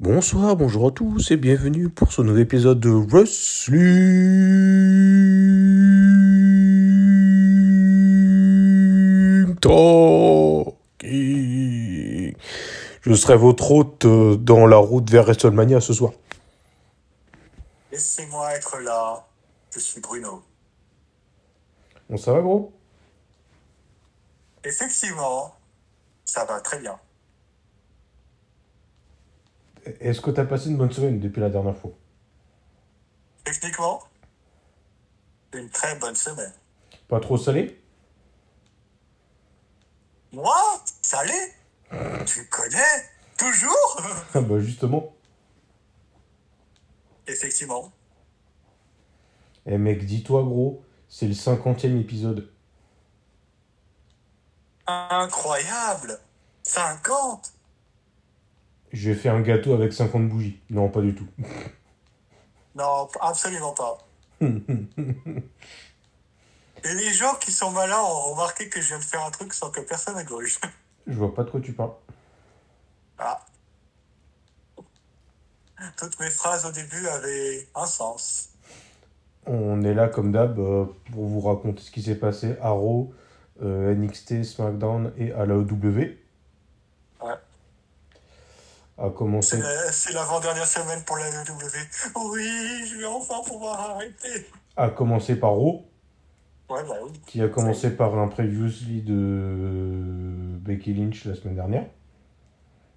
Bonsoir, bonjour à tous et bienvenue pour ce nouvel épisode de Wrestling Talking. Je serai votre hôte euh, dans la route vers WrestleMania ce soir. Laissez-moi être là. Je suis Bruno. Bon, ça va gros? Effectivement, ça va très bien. Est-ce que t'as passé une bonne semaine depuis la dernière fois? Techniquement, une très bonne semaine. Pas trop salé? Moi? Salé? Tu connais? Toujours? Ah bah justement. Effectivement. Eh mec, dis-toi gros, c'est le cinquantième épisode. Incroyable 50 J'ai fait un gâteau avec 50 bougies. Non, pas du tout. Non, absolument pas. Et les gens qui sont malins ont remarqué que je viens de faire un truc sans que personne ne gauche. Je vois pas de quoi tu parles. Ah. Toutes mes phrases au début avaient un sens. On est là comme d'hab euh, pour vous raconter ce qui s'est passé à Raw, euh, NXT, SmackDown et à la OW. A commencer. C'est la- C'est l'avant-dernière semaine pour la WWE. Oui, je vais enfin pouvoir arrêter. A commencer par Raw, Ouais, bah oui. qui a commencé par un previously de Becky Lynch la semaine dernière,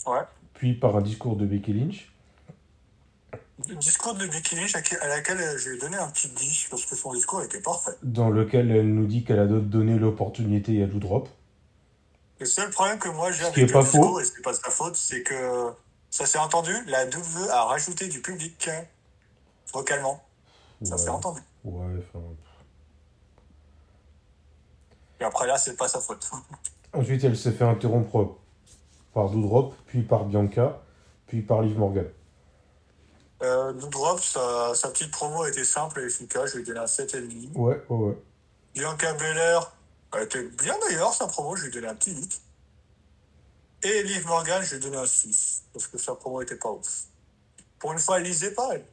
Ouais. puis par un discours de Becky Lynch. Le discours de Becky Lynch à laquelle euh, je lui ai donné un petit 10 parce que son discours était parfait. dans lequel elle nous dit qu'elle a donné l'opportunité à Doudrop. Le seul problème que moi j'ai avec est le pas discours, faux. et c'est pas sa faute, c'est que ça s'est entendu, la WWE a rajouté du public vocalement. Ça Ouais. s'est entendu. Ouais, enfin. Et après là, c'est pas sa faute. Ensuite, elle s'est fait interrompre par Doudrop, puis par Bianca, puis par Liv Morgan. Euh, Doudrop, sa, sa petite promo était simple et efficace, je lui ai donné un 7,5. Ouais, ouais, ouais. Bianca Belair, elle était bien d'ailleurs, sa promo, je lui ai donné un petit 8. Et Liv Morgan, je lui ai donné un 6, parce que sa promo était pas ouf. Pour une fois, elle lisait pas, elle.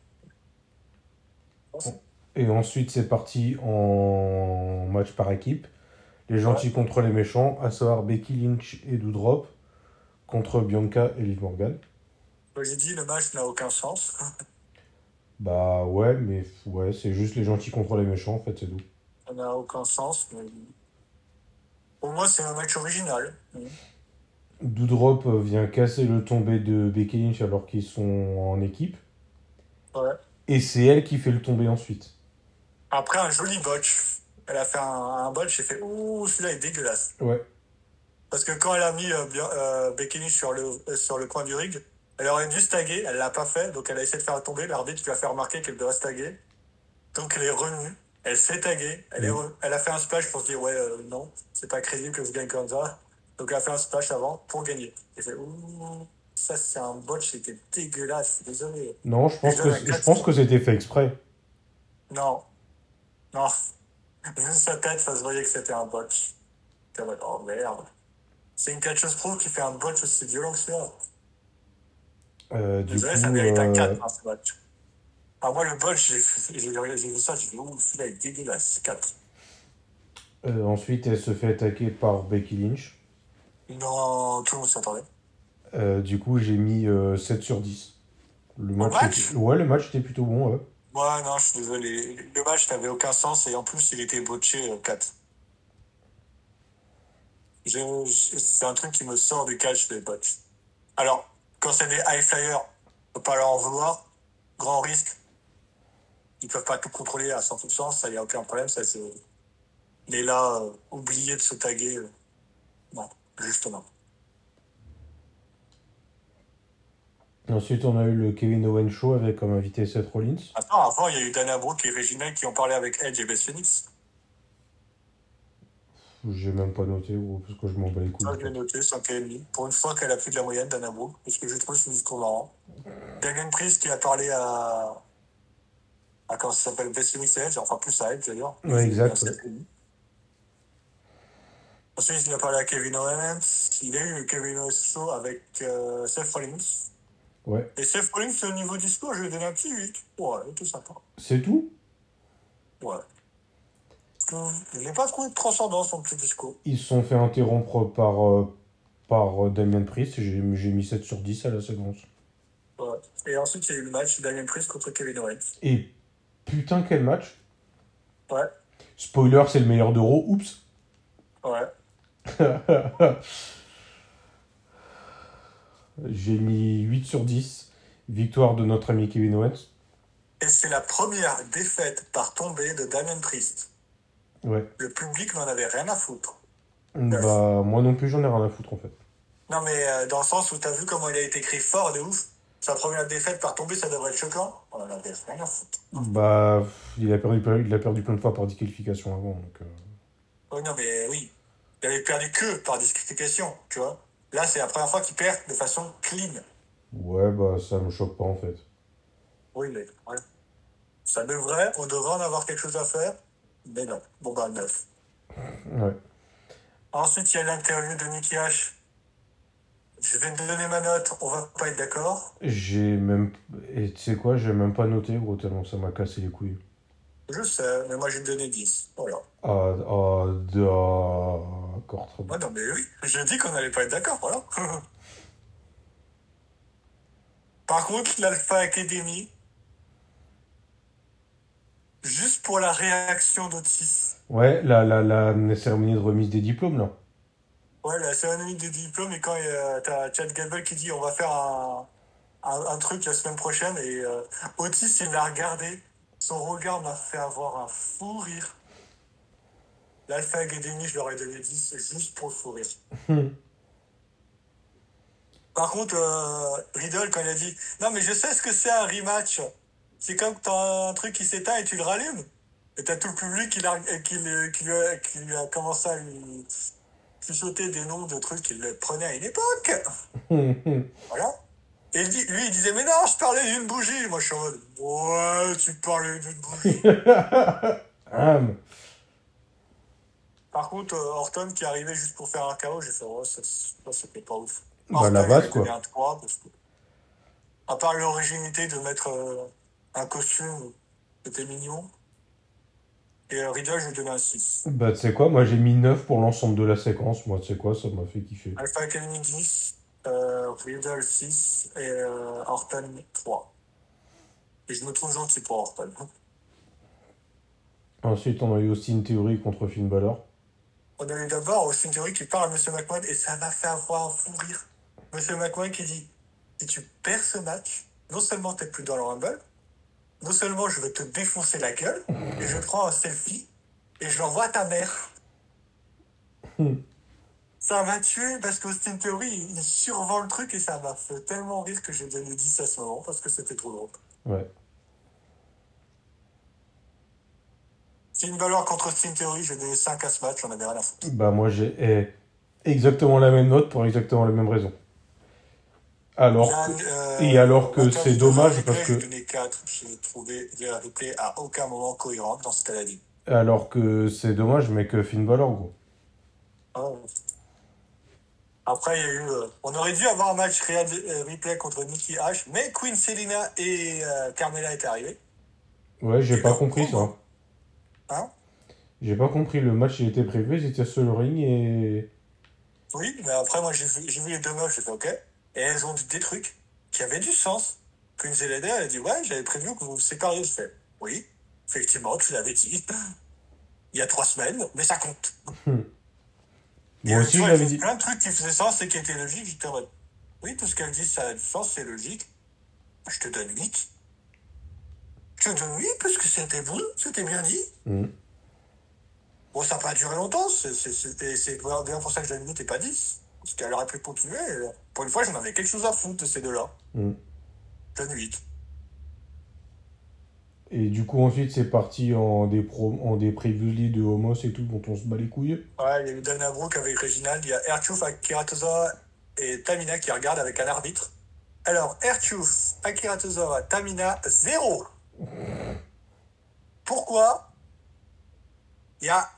Et ensuite, c'est parti en match par équipe. Les gentils contre les méchants, à savoir Becky Lynch et Doudrop, contre Bianca et Liv Morgan. J'ai dit, le match n'a aucun sens. Bah ouais, mais ouais, c'est juste les gentils contre les méchants, en fait, c'est tout. Ça n'a aucun sens, mais... Pour moi, c'est un match original. Doudrop euh, vient casser le tombé de Becky Lynch alors qu'ils sont en équipe. Ouais. Et c'est elle qui fait le tombé ensuite. Après, un joli botch. Elle a fait un, un botch, j'ai fait, ouh, celui-là est dégueulasse. Ouais. Parce que quand elle a mis euh, euh, Becky Lynch sur le, euh, sur le coin du ring, elle aurait dû se taguer, elle l'a pas fait, donc elle a essayé de faire tomber, l'arbitre lui a fait remarquer qu'elle devait se taguer. Donc elle est revenue, elle s'est taguée, elle, est re- elle a fait un splash pour se dire ouais non, c'est pas crédible que je gagne comme ça. Donc elle a fait un splash avant pour gagner. J'ai fait ouh, ça c'est un botch, c'était dégueulasse, désolé. Non, je pense que, je pense que c'était fait exprès. Non, non, vu sa tête, ça se voyait que c'était un botch. T'es en mode, oh merde. C'est une catcheuse pro qui fait un botch aussi violent que ça. Euh, Désolé, coup, ça mérite un euh, 4, hein, ce match. Ah, moi, le botch, j'ai j'ai- j'ai vu ça, j'ai dit, ouh, celui-là est dégueulasse, 4. euh, ensuite, elle se fait attaquer par Becky Lynch. Non, tout le monde s'y attendait. Euh, du coup, j'ai mis euh, 7 sur 10. Le match, match? était- Ouais, le match était plutôt bon, ouais. Moi, non, je suis désolé. Le match n'avait aucun sens et en plus, il était botché euh, 4. Je- je- C'est un truc qui me sort du catch, les botch. Alors, quand c'est des high flyers, faut pas leur en vouloir. Grand risque. Ils peuvent pas tout contrôler à 100%, ça y a aucun problème, ça c'est. Mais là, euh, oublier de se taguer, euh, non, justement. Ensuite, on a eu le Kevin Owens Show avec comme invité Seth Rollins. Attends, avant, il y a eu Dana Brooke et Reginald qui ont parlé avec Edge et Beth Phoenix. J'ai même pas noté, gros, parce que je m'en bats les couilles. Ça, je l'ai noté, 5,5. Pour une fois qu'elle a plus de la moyenne, Dana Brooke, parce que j'ai trouvé ce discours marrant. Damien Priest qui a parlé à. à comment ça s'appelle Beth Phoenix et Edge, enfin plus à Edge d'ailleurs. Ouais, exact, Il a 7,5. Ensuite, il a parlé à Kevin Owens. Il a eu le Kevin Owens Show avec euh, Seth Rollins. Ouais. Et Seth Rollins, au niveau du score, je lui ai donné un petit 8. Ouais, tout sympa. C'est tout? Ouais. Je n'ai pas trouvé de transcendance en petit disco. Ils se sont fait interrompre par, euh, par euh, Damien Priest. J'ai j'ai mis 7 sur 10 à la séquence. Ouais. Et ensuite, il y a eu le match Damien Priest contre Kevin Owens. Et putain, quel match Ouais. Spoiler, c'est le meilleur d'Euro. Oups. Ouais. J'ai mis 8 sur 10. Victoire de notre ami Kevin Owens. Et c'est la première défaite par tombée de Damien Priest. Ouais. Le public n'en avait rien à foutre. Bah, moi non plus, j'en ai rien à foutre en fait. Non, mais euh, dans le sens où t'as vu comment il a été écrit fort de ouf. Sa première défaite par tombée, ça devrait être choquant. On en avait rien à foutre. Bah, il a perdu, il a perdu plein de fois par disqualification avant. Donc, euh, Oui, non, mais oui. Il avait perdu que par disqualification, tu vois. Là, c'est la première fois qu'il perd de façon clean. Ouais, bah, ça me choque pas en fait. Oui, mais ouais. Ça devrait, on devrait en avoir quelque chose à faire. Mais non. Bon, bah, neuf. Ouais. Ensuite, il y a l'interview de Nicky H. Je vais te donner ma note, on va pas être d'accord. J'ai même. Et tu sais quoi, j'ai même pas noté, gros, tellement ça m'a cassé les couilles. Je sais, mais moi, te donner 10. Voilà. Ah, ah, d'accord, très bien. Ouais, non, mais oui. J'ai dit qu'on allait pas être d'accord, voilà. Par contre, l'Alpha Academy, juste pour la réaction d'Otis. Ouais, la, la, la cérémonie de remise des diplômes, là. Ouais, la cérémonie des diplômes, et quand euh, t'as Chad Gable qui dit on va faire un, un, un truc la semaine prochaine, et euh, Otis, il l'a regardé. Son regard m'a fait avoir un fou rire. L'Alpha Academy, je leur ai donné 10, juste pour le fou rire. Par contre, euh, Riddle, quand il a dit Non, mais je sais ce que c'est un rematch. C'est comme quand t'as un truc qui s'éteint et tu le rallumes. Et t'as tout le public qui, l'a- qui, lui a, qui lui a commencé à lui chuchoter des noms de trucs qu'il prenait à une époque. Voilà. Et lui, il disait Mais non, je parlais d'une bougie. Moi, je suis en mode Ouais, tu parlais d'une bougie. Hum. Par contre, euh, Orton qui arrivait juste pour faire un KO, j'ai fait Ouais, ça, ça c'était pas ouf. Bah, la a quoi. un 3 parce que, à part l'originalité de mettre euh, un costume, c'était mignon. Et euh, Riddle, je lui donnais un 6. Bah, tu sais quoi, moi j'ai mis 9 pour l'ensemble de la séquence. Moi, tu sais quoi, ça m'a fait kiffer. Alpha Academy 10, euh, Riddle 6 et euh, Orton 3. Et je me trouve gentil pour Orton. Ensuite, on a eu Austin Theory contre Finn Balor. On a eu d'abord Austin Theory qui parle à M. McMahon et ça m'a fait avoir un fou rire. M. McMahon qui dit Si tu perds ce match, non seulement t'es plus dans le Rumble, non seulement je vais te défoncer la gueule, et je prends un selfie et je l'envoie à ta mère. Ça m'a tué parce qu'Austin Theory, il survend le truc et ça m'a fait tellement rire que j'ai donné 10 à ce moment parce que c'était trop drôle. Ouais. Finn Balor contre Austin Theory, j'ai donné 5 à ce match, on avait rien à foutre. Bah, moi j'ai eh, exactement la même note pour exactement la même raison. Alors euh, et alors que c'est dommage replay, parce que- J'ai donné 4, j'ai trouvé les replays à aucun moment cohérent dans ce qu'elle a dit. Alors que c'est dommage, mais que Finn Balor, gros. Ah. Après, il y a eu. euh, on aurait dû avoir un match réel, euh, replay contre Nikki H, mais Queen Selina et euh, Carmella étaient arrivés. Ouais, j'ai pas compris ça. Hein J'ai pas compris. Le match, il était prévu, ils étaient sur le ring et. Oui, mais après, moi, j'ai vu, j'ai vu les deux meufs, j'ai fait OK. Et elles ont dit des trucs qui avaient du sens. Queen Selina, elle a dit Ouais, j'avais prévu que vous vous sépariez. Je fais Oui, effectivement, tu l'avais dit. Il y a trois semaines, mais ça compte. Moi aussi, j'avais dit. plein de trucs qui faisaient sens et qui étaient logiques. J'étais en mode, oui, tout ce qu'elle dit, ça a du sens, c'est logique. Je te donne 8. Je te donne 8 parce que c'était bon, c'était bien dit. Mhm. Bon, ça n'a pas duré longtemps, c'est bien pour ça que je donne 8 et pas 10. Parce qu'elle aurait pu continuer. pour une fois, j'en avais quelque chose à foutre de ces deux-là. Mhm. Je donne 8. Et du coup, ensuite, c'est parti en des, pro... en des previously de Homos et tout, dont on se bat les couilles. Ouais, il y a eu Dana Brooke avec Reginald, il y a Ertiouf, Akira Tozawa et Tamina qui regardent avec un arbitre. Alors, Ertiouf, Akira Tozawa, Tamina, zéro. Pourquoi Il y a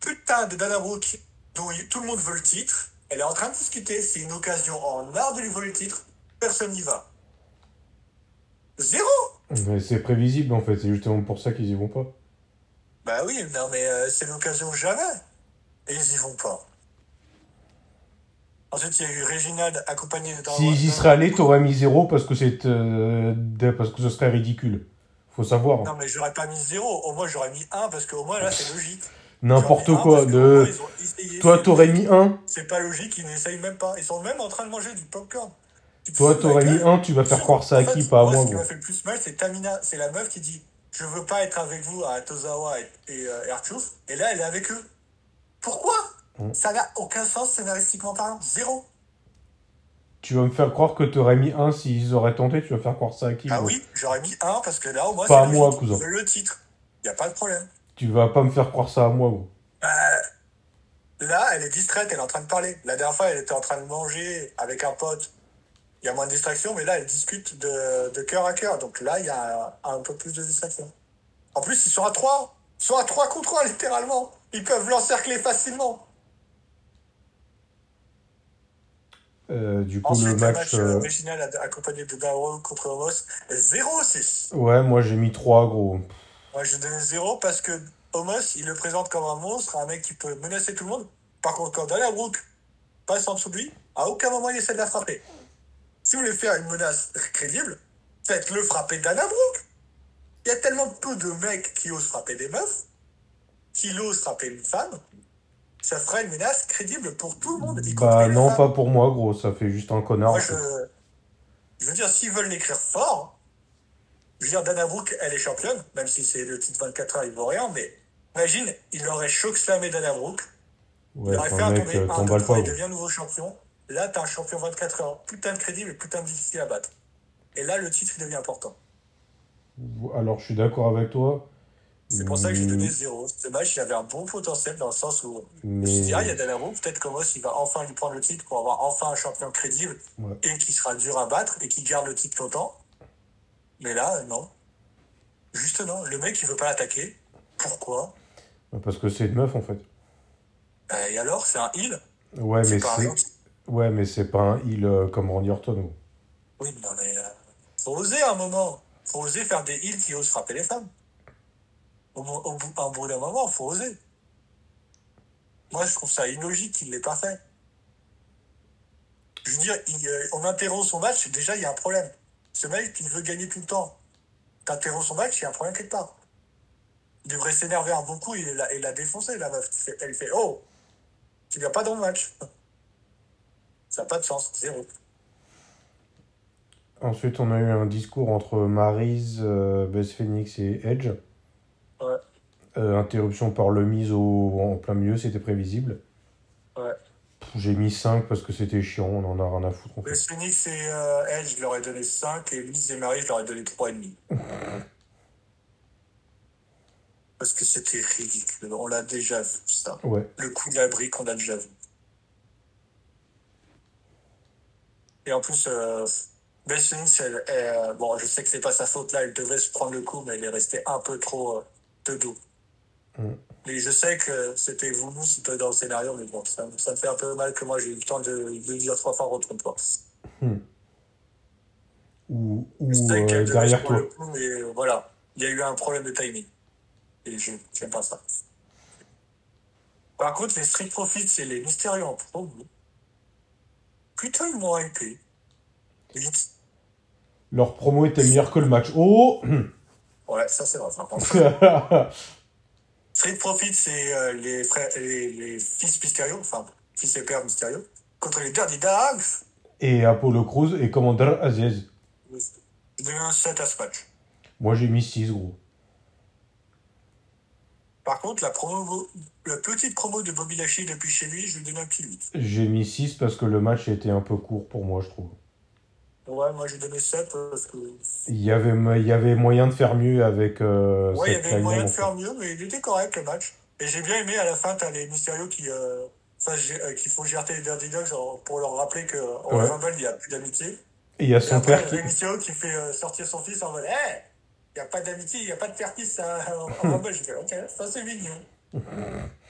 putain de Dana Brooke dont tout le monde veut le titre. Elle est en train de discuter, c'est une occasion en art de lui voler le titre. Personne n'y va. Zéro Mais c'est prévisible en fait, c'est justement pour ça qu'ils y vont pas. Bah oui, non mais euh, c'est l'occasion jamais. Et ils y vont pas. Ensuite, il y a eu Reginald accompagné de S'ils y seraient allés, t'aurais mis zéro parce que c'est euh, parce que ce serait ridicule. Faut savoir. Non mais j'aurais pas mis zéro, au moins j'aurais mis un parce qu'au moins là c'est logique. N'importe quoi. De... moins, ils ont essayé. Toi, t'aurais mis un. C'est pas logique, ils n'essayent même pas. Ils sont même en train de manger du popcorn. Toi, t'aurais mis un. Tu vas faire croire ça à qui Pas à moi, Ce qui m'a fait le plus mal, c'est Tamina. C'est la meuf qui dit Je veux pas être avec vous à Tozawa et, et, euh, et là, elle est avec eux. Pourquoi? Mm. Ça n'a aucun sens scénaristiquement parlant. Zéro. Tu vas me faire croire que t'aurais mis un s'ils auraient tenté. Tu vas faire croire ça à qui Ah oui, j'aurais mis un parce que là, au moins, Pas c'est le titre. Il n'y a pas de problème. Tu vas pas me faire croire ça à moi, gros. Là, elle est distraite, elle est en train de parler. La dernière fois, elle était en train de manger avec un pote. Il y a moins de distraction, mais là, elle discute de, de cœur à cœur. Donc là, il y a un, un peu plus de distraction. En plus, ils sont à 3. Ils sont à 3 contre 1, littéralement. Ils peuvent l'encercler facilement. Euh, du coup, Ensuite, le le match. match euh, original accompagné de Dauro contre Homos, 0-6. Ouais, moi j'ai mis 3, gros. Moi, je donne 0 parce que Homos, il le présente comme un monstre, un mec qui peut menacer tout le monde. Par contre, quand Dana Brooke passe en dessous de lui, à aucun moment il essaie de la frapper. Si vous voulez faire une menace crédible, faites-le frapper Dana Brooke. Il y a tellement peu de mecs qui osent frapper des meufs, qui osent frapper une femme. Ça ferait une menace crédible pour tout le monde, y Bah non, femmes. pas pour moi, gros. Ça fait juste un connard. Moi, je, je veux dire, s'ils veulent l'écrire fort, je veux dire, Dana Brooke, elle est championne, même si c'est le titre 24 heures, il vaut rien, mais imagine, il aurait choc-slamé Dana Brooke, Ouais, il aurait fait un tournée, euh, un, deux, trois, il devient nouveau champion. Là, t'as un champion 24 heures, putain de crédible et putain de difficile à battre. Et là, le titre, il devient important. Alors, je suis d'accord avec toi. C'est pour ça que j'ai donné Mm, zéro. Ce match, il avait un bon potentiel dans le sens où je me Mais. suis dit, ah, il y a Dana Brooke, peut-être qu'Omos, il va enfin lui prendre le titre pour avoir enfin un champion crédible Ouais. et qui sera dur à battre et qui garde le titre longtemps. Mais là, non. Juste non. Le mec, il veut pas l'attaquer. Pourquoi? Parce que c'est une meuf en fait. Euh, Et alors, c'est un heal Ouais, mais c'est. Ouais, mais c'est pas un heal euh, comme Randy Orton. Oui, non, mais euh, faut oser un moment. Faut oser faire des heals qui osent frapper les femmes. Au, au bout, au bout d'un moment, faut oser. Moi, je trouve ça illogique qu'il l'ait pas fait. Je veux dire, il, euh, son match, déjà, il y a un problème. Ce mec, il veut gagner tout le temps. T'interromps son match, il y a un problème quelque part. Il devrait s'énerver un bon coup et la, et la défoncer, la meuf. Elle fait Oh Tu viens pas dans le match. Ça n'a pas de sens, zéro. Ensuite, on a eu un discours entre Maryse, euh, Bess Phoenix et Edge. Ouais. Euh, interruption par le mise au, en plein milieu, c'était prévisible. Ouais. J'ai mis 5 parce que c'était chiant, on en a rien à foutre. Les Phoenix et euh, Edge, je leur ai donné 5 et Miz et Marie, je leur ai donné 3,5. Parce que c'était ridicule. On l'a déjà vu, ça. Ouais. Le coup de la brique, on l'a déjà vu. Et en plus, euh, elle, elle, euh, bon, je sais que c'est pas sa faute là, elle devait se prendre le coup, mais elle est restée un peu trop euh, de dos. Mm. Mais je sais que c'était voulu, c'était dans le scénario, mais bon, ça, ça me fait un peu mal que moi j'ai eu le temps de, de dire trois fois retourne-toi. Ou, ou Je sais euh, derrière toi. le coup, mais euh, voilà, il y a eu un problème de timing. Et je j'aime pas ça. Par contre, les Street Profits et les Mystérieux en promo, putain, ils m'ont hypé. Leur promo était meilleure que le match. Oh Ouais, ça c'est vrai. Street Profits, c'est euh, les, frères, les, les fils Mysterio, enfin, fils et père Mysterio, contre les Dirty Dogs. Et Apollo Crews et Commander Aziz. Je donne un 7 à ce match. Moi j'ai mis 6 gros. Par contre, la, promo, la petite promo de Bobby Lashley depuis chez lui, je lui donne un petit 8. J'ai mis 6 parce que le match était un peu court pour moi, je trouve. Ouais, moi j'ai donné 7 parce que. Il y avait, il y avait moyen de faire mieux avec euh, Ouais, il y avait moyen de faire mieux, mais il était correct le match. Et j'ai bien aimé à la fin, t'as les Mysterio qui. Euh, euh, qu'il faut gerter les Dirty Dogs pour leur rappeler qu'au Ouais. Rumble, il n'y a plus d'amitié. Et il y a Et son après, père qui. Rey Mysterio qui fait euh, sortir son fils en mode Hé Il n'y a pas d'amitié, il n'y a pas de père-fils hein, en Rumble. J'ai fait Ok, ça c'est mignon.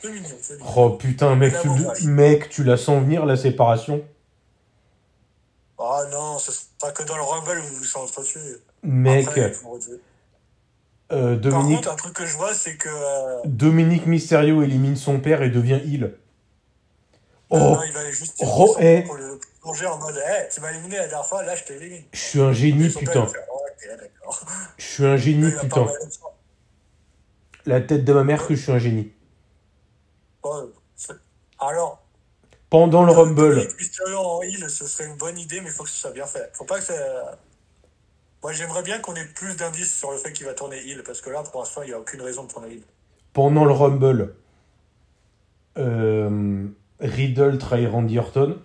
C'est mignon, c'est mignon. Oh putain, mec, tu, mec, tu la sens venir la séparation Ah non, ce sera que dans le Rumble où vous s'entretuez. Mec, Après, euh, Par Dominique, contre, un truc que je vois, c'est que. euh, Dominique Mysterio élimine son père et devient heel. Oh, non, il va juste Ro- son eh. pour le plonger en mode Hé, tu m'as éliminé la dernière fois, là je t'élimine. je suis un génie, père, Oh, d'accord. Je suis un génie, putain. La tête de ma mère que je suis un génie. C'est- Alors, Pendant le Rumble, heal, ce serait une bonne idée, mais il faut que ce soit bien fait. Faut pas que ça. Moi, j'aimerais bien qu'on ait plus d'indices sur le fait qu'il va tourner heal, parce que là, pour l'instant, il n'y a aucune raison de tourner heal. pendant le Rumble, euh, Riddle trahit Randy Orton.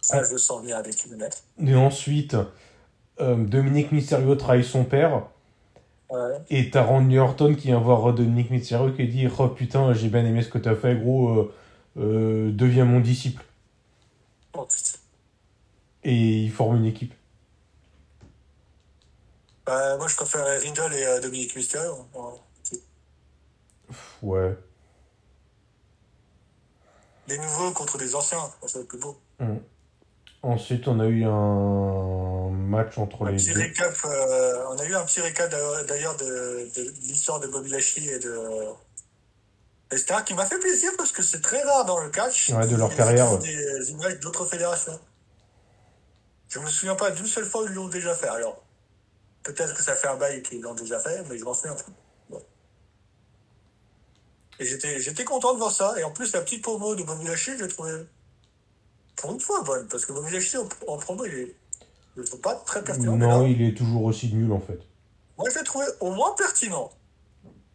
Ça, je le sens bien avec une lettre. Et ensuite, euh, Dominique Mysterio trahit son père. Ouais. Et t'as Randy Orton qui vient voir Dominique Mysterio qui dit Oh putain, j'ai bien aimé ce que t'as fait, gros, euh, euh, deviens mon disciple. Oh, putain. Et ils forment une équipe. Bah, moi, je préférerais Riddle et euh, Dominique Mysterio. Ouais. Ouais. Les nouveaux contre des anciens, ça va être plus beau. Ensuite, on a eu un match entre Un les petit deux. récap, euh, on a eu un petit récap d'ailleurs de, de l'histoire de Bobby Lashley et de etc. qui m'a fait plaisir parce que c'est très rare dans le catch. Ouais, de leur Ils carrière, Des images d'autres fédérations. Je me souviens pas d'une seule fois où ils l'ont déjà fait. Alors, peut-être que ça fait un bail qu'ils l'ont déjà fait, mais je m'en souviens. Bon. Et j'étais, j'étais content de voir ça. Et en plus, la petite promo de Bobby Lashley, je l'ai trouvée pour une fois bonne. Parce que Bobby Lashley, en, en promo, il est, je trouve pas très pertinent. là, Non, il est toujours aussi nul en fait. moi, je l'ai trouvé au moins pertinent.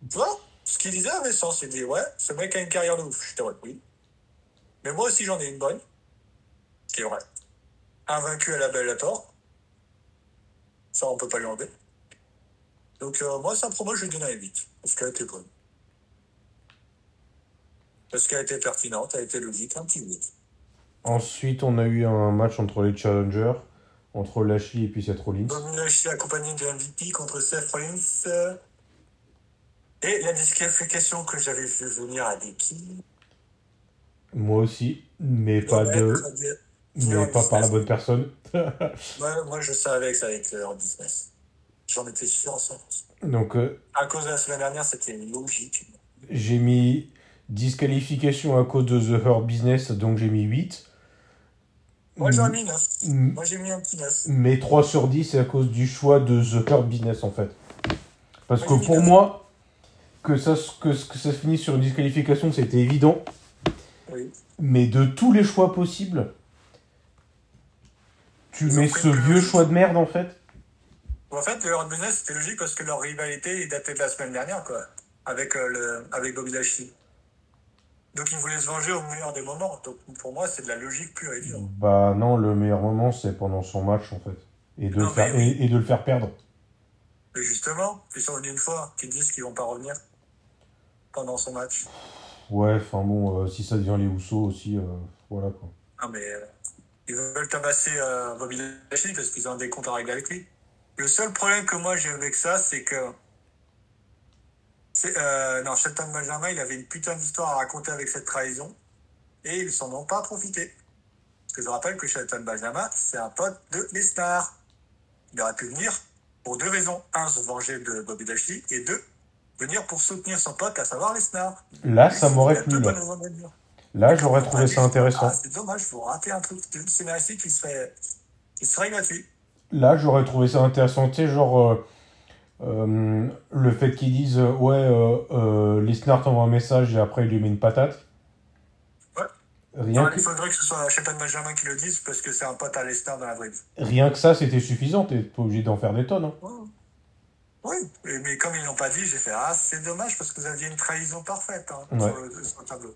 Tu vois, ce qu'il disait avait sens. Il dit, ouais, ce mec a une carrière de ouf. J'étais, ouais, oui. Mais moi aussi, j'en ai une bonne. Qui est vrai. Invaincu à la Bellator. Ça, on peut pas lui enlever. Donc, euh, moi, sa promo, je lui donne un 8. Parce qu'elle était bonne. Parce qu'elle était pertinente, elle était logique, un petit 8. Ensuite, on a eu un match entre les challengers, entre Lashley et puis Seth Rollins. Lashley accompagné de MVP contre Seth Rollins. euh, Et la disqualification que j'avais vu venir à Becky. Moi aussi, mais pas de, mais pas par la bonne personne. Moi, moi, je savais que ça allait être en business. J'en étais sûr en 100%. Donc, euh, À cause de la semaine dernière, c'était logique. j'ai mis disqualification à cause de The Hurt Business, donc j'ai mis 8. Moi, j'en ai mis 9. Mm. Moi, j'ai mis un petit 9. Mais 3 sur 10, c'est à cause du choix de The Hurt Business en fait. Parce que Moi, pour moi, que ça, que, que ça se finisse sur une disqualification, c'était évident. Oui. Mais de tous les choix possibles, tu Ils mets ce vieux logique. choix de merde en fait. En fait, le Hurt Business, c'était logique parce que leur rivalité est datée de la semaine dernière, quoi. Avec, euh, le, avec Bobby Lashley. Donc, ils voulaient se venger au meilleur des moments. Donc, pour moi, c'est de la logique pure et dure. Bah non, le meilleur moment c'est pendant son match en fait. Et de, Non, le faire, mais oui. et, et de le faire perdre. Et justement, ils sont venus une fois, qu'ils disent qu'ils vont pas revenir pendant son match. Ouais, enfin bon, euh, si ça devient les Housseaux aussi, euh, voilà quoi. Non, mais euh, ils veulent tabasser euh, Bobby Lashley parce qu'ils ont des comptes à régler avec lui. Le seul problème que moi j'ai avec ça, c'est que. Euh, non, Shelton Benjamin, il avait une putain d'histoire à raconter avec cette trahison. Et ils s'en ont pas profité. Parce que je rappelle que Shelton Benjamin, c'est un pote de Lesnar. Il aurait pu venir pour deux raisons. Un, se venger de Bobby Lashley. Et deux, venir pour soutenir son pote, à savoir Lesnar. Là, ça m'aurait plu là. j'aurais trouvé ça intéressant. Ah, c'est dommage, faut rater un truc de scénaristique qui serait, qui serait gratuit. Là, j'aurais trouvé ça intéressant, tu sais, genre euh, euh, le fait qu'ils disent euh, ouais, euh, euh, Lesnar t'envoie un message et après il lui met une patate. Ouais. Rien Enfin, que, Il faudrait que ce soit Shelton Benjamin qui le dise parce que c'est un pote à Lesnar dans la vraie vie. rien que ça, c'était suffisant. T'es pas obligé d'en faire des tonnes. hein. Oui, mais comme ils l'ont pas dit, j'ai fait Ah, c'est dommage parce que vous aviez une trahison parfaite hein, Ouais. sur, le, sur le tableau.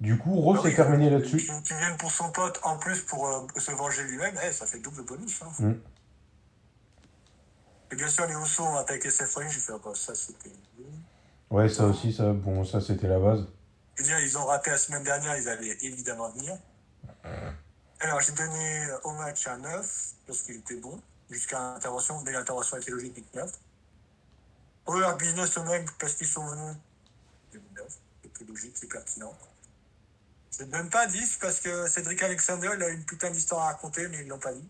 Du coup, Rose Ah oui, terminé euh, là-dessus. Qui, viennent pour son pote en plus pour se venger lui-même, eh, ça fait double bonus. Hein. Mm. Et bien sûr, les Housseaux ont attaqué Rollins, j'ai fait ah, bah, ça c'était. Ouais, ça aussi, ça, bon, ça c'était la base. Je veux dire, ils ont raté la semaine dernière, ils allaient évidemment venir. Alors, j'ai donné euh, au match un 9, parce qu'il était bon, jusqu'à l'intervention, mais l'intervention était logique, donc 9. Au leur business eux-mêmes, parce qu'ils sont venus, j'ai mis 9, c'est plus logique, c'est pertinent. Je ne donne pas 10 parce que Cédric Alexander, il a une putain d'histoire à raconter, mais ils l'ont pas dit.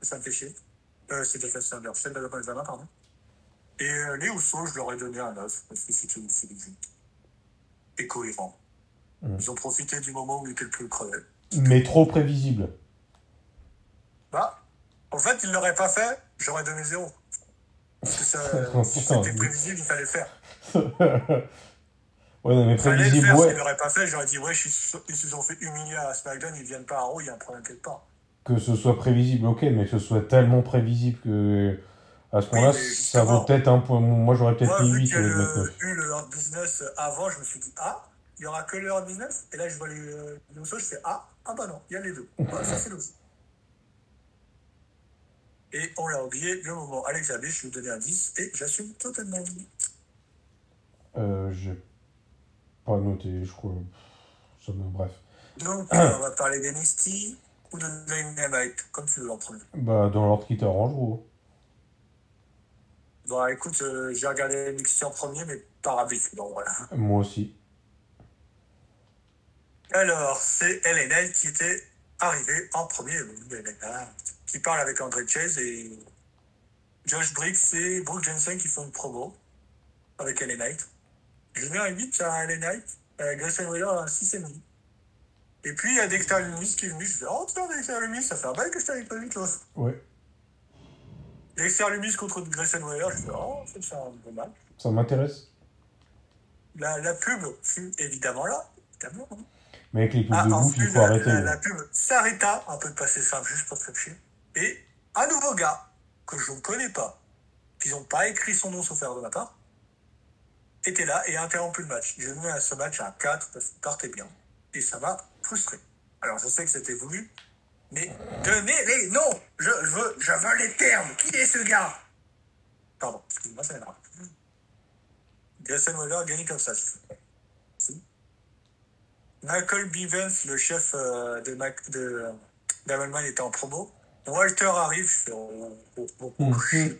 Ça me fait chier. Euh, Cédric Alexander, Cédric Alexander, pardon. Et euh, les Housseaux, je leur ai donné un 9 parce que c'était c'est logique. Et cohérent. Mm. Ils ont profité du moment où il était le plus crevé. Mais trop prévisible. Bah, en fait, ils l'auraient pas fait, j'aurais donné 0. Parce que ça, c'était prévisible, il fallait faire. ouais, non, mais Il fallait le prévisible, s'ils ouais. l'auraient pas fait, j'aurais dit, ouais, ils se ils se sont fait humilier à SmackDown, ils viennent pas à Raw, il y a un problème quelque part. Que ce soit prévisible, ok, mais que ce soit tellement prévisible que. À ce moment-là, ça vaut peut-être un point. Moi, j'aurais peut-être mis vu 8 qu'il y a au lieu de le- mettre 9. eu le Hard Business avant, je me suis dit, ah, il y aura que le Hard Business Et là, je vois les, euh, les Usos, je fais, ah, ah bah non, il y a les deux. Voilà, ça c'est logique. Et on l'a oublié, le moment Alex Abyss, je lui ai donné un 10 et j'assume totalement. Euh, j'ai pas noté, je crois. Ça me... Bref. Donc, euh, on va parler d'NXT ou de Dynamite, comme tu veux en premier. Bah, dans l'ordre qui t'arrange, gros. Bon, écoute, euh, j'ai regardé NXT en premier, mais par habitude, donc voilà. Moi aussi. Alors, c'est Knight qui était arrivé en premier, Knight, qui parle avec André Chase et Josh Briggs et Brooke Jensen qui font une promo avec LA Knight. Je mets un 8 à LA Knight, euh, Grayson Waller un 6,5. Et puis, il y a Dexter Lumis qui est venu, je fais Oh, tiens, Dexter Lumis, ça fait un bail que je t'avais pas vu, toi. Ouais. Dexter Lumis contre Grayson Waller, je fais Oh, ça, c'est un bon match. Ça m'intéresse. La, la pub fut évidemment là, évidemment. hein. Mais avec les pubs Ah, de bouffe, il faut la, arrêter. la- pub s'arrêta, un peu de passer simple, juste pour faire chier. Et un nouveau gars, que je ne connais pas, qu'ils n'ont pas écrit son nom sauf erreur de ma part, était là et a interrompu le match. J'ai donné à ce match un 4 parce qu'il partait bien. Et ça m'a frustré. Alors je sais que c'était voulu, mais donnez les noms je, je veux, je veux les termes Qui est ce gars? Pardon, excuse-moi, ça m'énerve. Grayson Waller a gagné comme ça. Si. Michael Bivens, le chef euh, de, Mac, de était en promo. Walter arrive, je fais, oh, oh, oh, hum,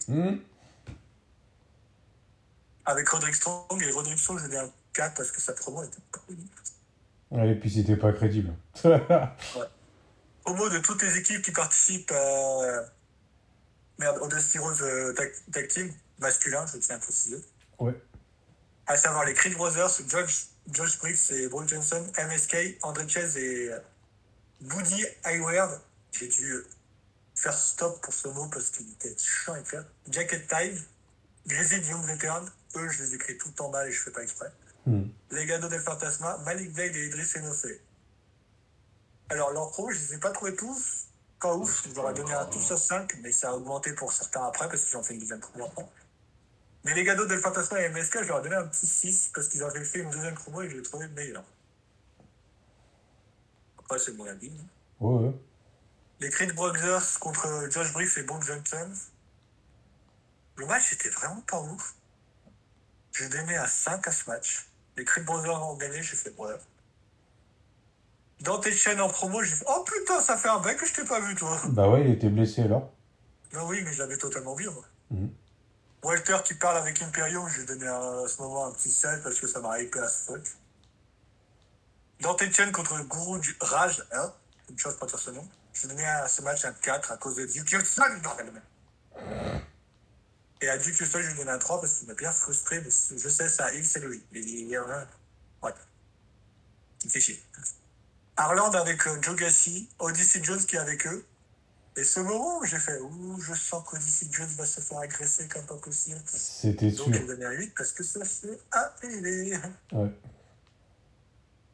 hum. avec Roderick Strong. Et Roderick Strong, je un 4 parce que sa promo était pas bonne. Ouais, et puis c'était pas crédible. Promo de toutes les équipes qui participent à, merde, au Dusty Rose euh, tag, tag Team masculin, je tiens à préciser. ouais. À savoir les Creed Brothers, Josh, Josh Briggs et Brooke Johnson, MSK, André Chase et euh, Woody Hayward. J'ai dû faire stop pour ce mot parce qu'il était chiant à écrire. Jacket Time, Grizzly Young Veteran. Eux, je les écris tout en bas et je fais pas exprès. Hum. Legado del Fantasma, Malik Blade et Idris Enofé. Alors, leur pro, je les ai pas trouvés tous. Pas ouf, je leur ai donné un tous à 5, mais ça a augmenté pour certains après parce qu'ils ont fait une deuxième promo. Mais Legado del Fantasma et MSK, je leur ai donné un petit 6 parce qu'ils avaient fait une deuxième promo et je l'ai trouvé meilleur. Après, c'est mon avis. hein. Ouais, ouais. Les Creed Brothers contre Josh Briggs et Brooke Johnson. Le match était vraiment pas ouf. J'ai donné un 5 à ce match. Les Creed Brothers ont gagné, j'ai fait ouais. Dans tes chaînes en promo, j'ai fait Oh putain, ça fait un bail que je t'ai pas vu, toi. Bah ouais, il était blessé alors. Non, oui, mais je l'avais totalement vu, moi. Mhm. Walter qui parle avec Imperium, j'ai donné à, à ce moment un petit 7 parce que ça m'a hypé à ce fuck. Dans tes chaînes contre le gourou du Rage, hein, une chose pas dire ce nom, j'ai donné à ce match un 4 à cause de Duke Houston, bordel de. Et à Duke Houston, je lui ai donné un 3 parce qu'il m'a bien frustré, je sais, ça il, c'est lui. Il y en a un. Ouais. Il fait chier. Arland avec euh, Joe Gassi, Odyssey Jones qui est avec eux. Et ce moment où j'ai fait, ouh, je sens qu'Odyssey Jones va se faire agresser comme pas possible. C'était Donc sûr. j'ai donné un 8 parce que ça s'est appelé. Ouais.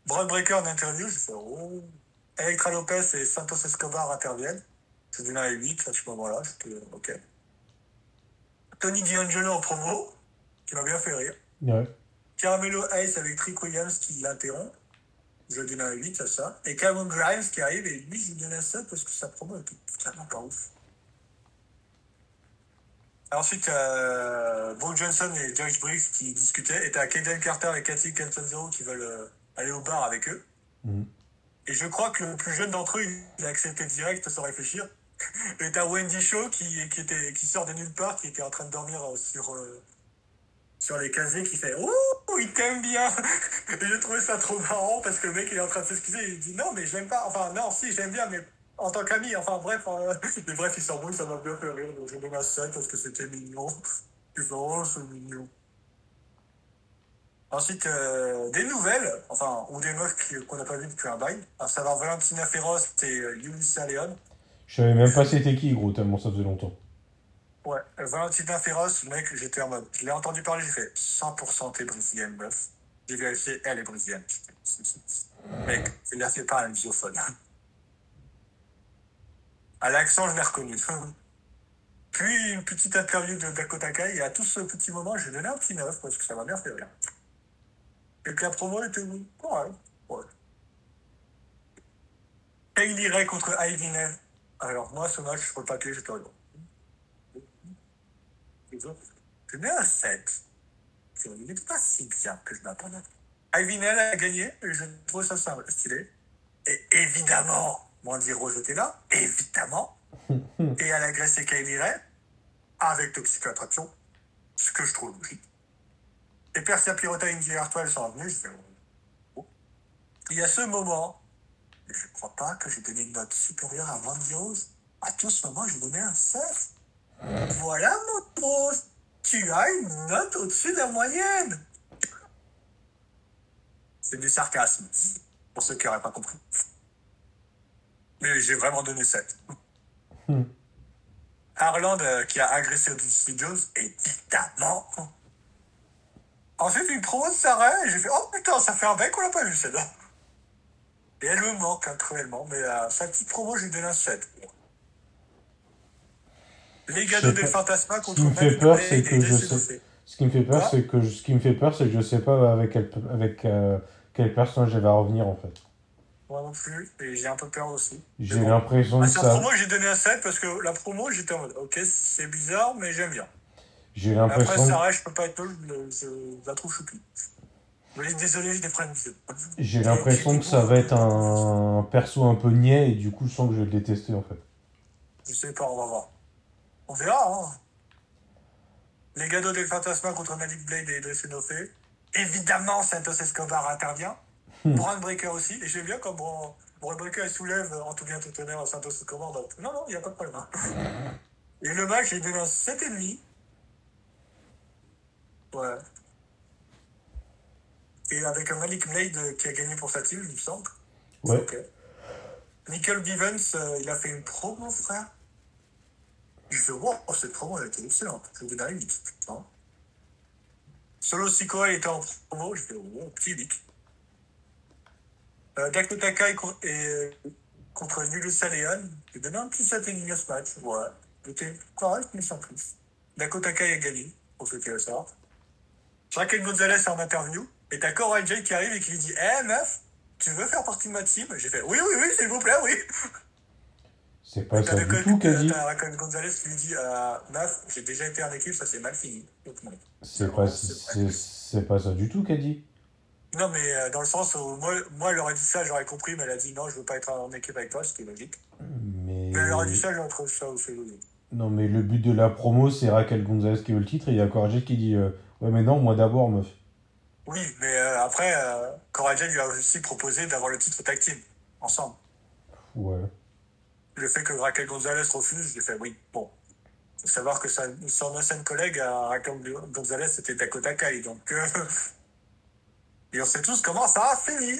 Braun Breaker en interview, j'ai fait, oh. Electra Lopez et Santos Escobar interviennent. J'ai donné un 8 à ce moment-là, j'étais ok. Tony D'Angelo en promo, qui m'a bien fait rire. Ouais. Carmelo Hayes avec Trick Williams qui l'interrompt. Je donne un 8 à ça. Et Cameron Grimes qui arrive et lui, je lui donne un 7 parce que sa promo était vraiment pas ouf. Ensuite, euh, Bo Johnson et Josh Briggs qui discutaient. Et t'as Kaden Carter et Cathy Cantanzero qui veulent euh, aller au bar avec eux. Mhm. Et je crois que le plus jeune d'entre eux, il a accepté direct sans réfléchir. Et t'as Wendy Shaw qui, qui, était, qui sort de nulle part, qui était en train de dormir euh, sur, euh, sur les casiers, qui fait Ouh il t'aime bien. Et j'ai trouvé ça trop marrant parce que le mec il est en train de s'excuser. Il dit non, mais je l'aime pas. Enfin, non, si, j'aime bien, mais en tant qu'ami. Enfin, bref, euh, mais bref, il s'embrouille, ça m'a bien fait rire. Donc j'ai donné un 7 parce que c'était mignon. Tu fais, oh, c'est mignon. Ensuite, des nouvelles, enfin, ou des meufs qu'on n'a pas vues depuis un bail. À savoir Valentina Ferros et Yulissa Leon. Je savais même pas c'était qui, gros, tellement ça faisait longtemps. Ouais, Valentina Ferros, le mec, j'étais en mode. Je l'ai entendu parler, j'ai fait 100% t'es brésilienne, meuf. J'ai vérifié, elle est brésilienne. Mec, je ne la fais pas un visiophone. À l'accent, je l'ai reconnu. Puis une petite interview de Dakota Kai, et à tout ce petit moment, j'ai donné un petit neuf parce que ça m'a bien fait. Et que la promo était correcte. Ouais. Kaylee Ray contre Ivy. Alors, moi, ce match, sur le papier, j'étais autres, je mets un 7. Il n'était pas si bien que je m'attendais. Ivy Nell a gagné, et je trouve ça simple, stylé. Et évidemment, Mandy Rose était là, évidemment. et elle a agressé Kylie Ray avec Toxic Attraction, ce que je trouve logique. Et Persia Pirota et Indy Hartwell sont venus, je fais, oh. Il y a ce moment, je ne crois pas que j'ai donné une note supérieure à Mandy Rose. À tout ce moment, j'ai donné un 7. Voilà, mon Rose. Tu as une note au-dessus de la moyenne. C'est du sarcasme, pour ceux qui n'auraient pas compris. Mais j'ai vraiment donné 7. Hmm. Harland euh, qui a agressé Odyssey Jones, évidemment. Ensuite, une promo de Sarah, et j'ai fait Oh putain, ça fait un bec qu'on l'a pas vu celle-là? Et elle me manque hein, cruellement, mais à sa petite promo, j'ai donné un 7. Les gars Je de. Fantasma Ce contre qui me fait peur, c'est que je sais-. Ce qui me fait peur, c'est que je- ce qui me fait peur, c'est que je sais pas avec quel avec euh, quel personnage elle va revenir en fait. Moi non plus, et j'ai un peu peur aussi. J'ai bon. l'impression À que ça, promo, j'ai donné un 7 parce que la promo, j'étais en mode Ok, c'est bizarre, mais j'aime bien. j'ai Mais Après, l'impression, Sarah, je peux pas être nul, je, je la trouve choupie. Mais désolé, j'ai des problèmes j'ai l'impression que ça va être un perso un peu niais et du coup je sens que je vais le détester en fait. Je sais pas, on va voir. On verra, hein. Les gados del Fantasma contre Malik Blade et Idris Enofé. Évidemment, Santos Escobar intervient. Hmm. Braun Breaker aussi. Et j'aime bien quand Braun Braun Breaker il soulève en tout bien tout honneur Santos Escobar. Donc, non, non, il n'y a pas de problème. hein. Et le match, j'ai donné un 7,5. Ouais. Et avec un Malik Blade euh, qui a gagné pour sa team, il me semble. Ouais. Nickel Givens, euh, il a fait une promo, frère. Je fais, wow, cette promo, elle était excellente. Je donner une putain. Solo Sikoa était en promo, je fais, wow, petit leak. Euh, Dakota Kai et, euh, contre Nulusa Leon, j'ai donné un petit 7,5 à ce match. Ouais. C'était correct, mais sans plus. Dakota Kai a gagné, pour ceux qui le savent. Raquel Gonzalez est en interview, et t'as Cora Jay qui arrive et qui lui dit, eh meuf, tu veux faire partie de ma team? J'ai fait, oui, oui, oui, s'il vous plaît, oui. C'est pas ça du tout qu'a dit. T'as Raquel Gonzalez qui lui dit, euh, meuf, j'ai déjà été en équipe, ça s'est mal fini. C'est pas c'est pas ça du tout qu'a dit. Non, mais euh, dans le sens où moi, moi, elle aurait dit ça, j'aurais compris, mais elle a dit non, je veux pas être en équipe avec toi, est logique. Mais Mais elle aurait dit ça, j'aurais trouvé ça aussi logique. non mais le but de la promo c'est Raquel Gonzalez qui veut le titre et il y a Courage qui dit euh, ouais mais non moi d'abord meuf. Oui, mais euh, après, euh, lui a aussi proposé d'avoir le titre tag team, ensemble. Ouais. Le fait que Raquel Gonzalez refuse, j'ai fait oui, bon. Faut savoir que sa, son ancienne collègue à Raquel Gonzalez, c'était Dakota Kai, donc. euh, et on sait tous comment ça a fini.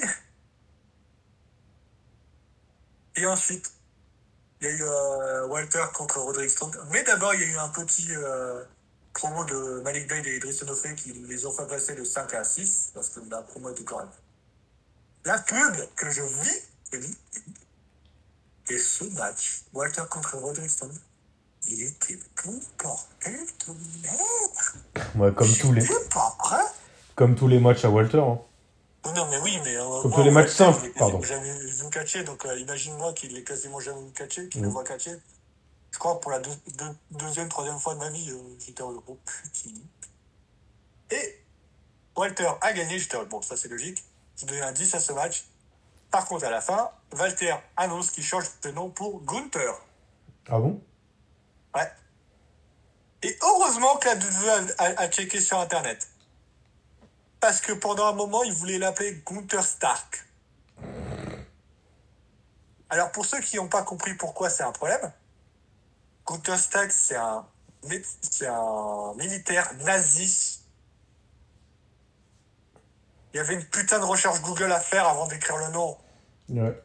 Et ensuite, il y a eu euh, Walter contre Roderick Strong. Mais d'abord, il y a eu un petit euh, promo de Malik Blade et Idris Onofé qui les ont fait passer de 5 à 6 parce que la promo était correcte. La pub que je vis, je vis, et ce match, Walter contre Roderick Strong, il était bon bordel de merde. Ouais, comme tous les pas prêt. comme tous les matchs à Walter. hein. Non, mais oui, mais. euh, Comme moi, tous les matchs Walter, simples, pardon. J'ai jamais vu catcher, donc euh, imagine-moi qu'il est quasiment jamais vu catcher, qu'il Mm. le voit catcher. Je crois pour la deux- deux- deuxième, troisième fois de ma vie, euh, j'étais en gros putain. Et Walter a gagné, j'étais bon, ça c'est logique. Je donnais un 10 à ce match. Par contre, à la fin, Walter annonce qu'il change de nom pour Gunther. Ah bon? Ouais. Et heureusement que la WWE a, a, a checké sur internet. parce que pendant un moment, il voulait l'appeler Gunther Stark. Alors, pour ceux qui n'ont pas compris pourquoi c'est un problème, Gunther Stark, c'est un, c'est un militaire nazi. Il y avait une putain de recherche Google à faire avant d'écrire le nom. Ouais.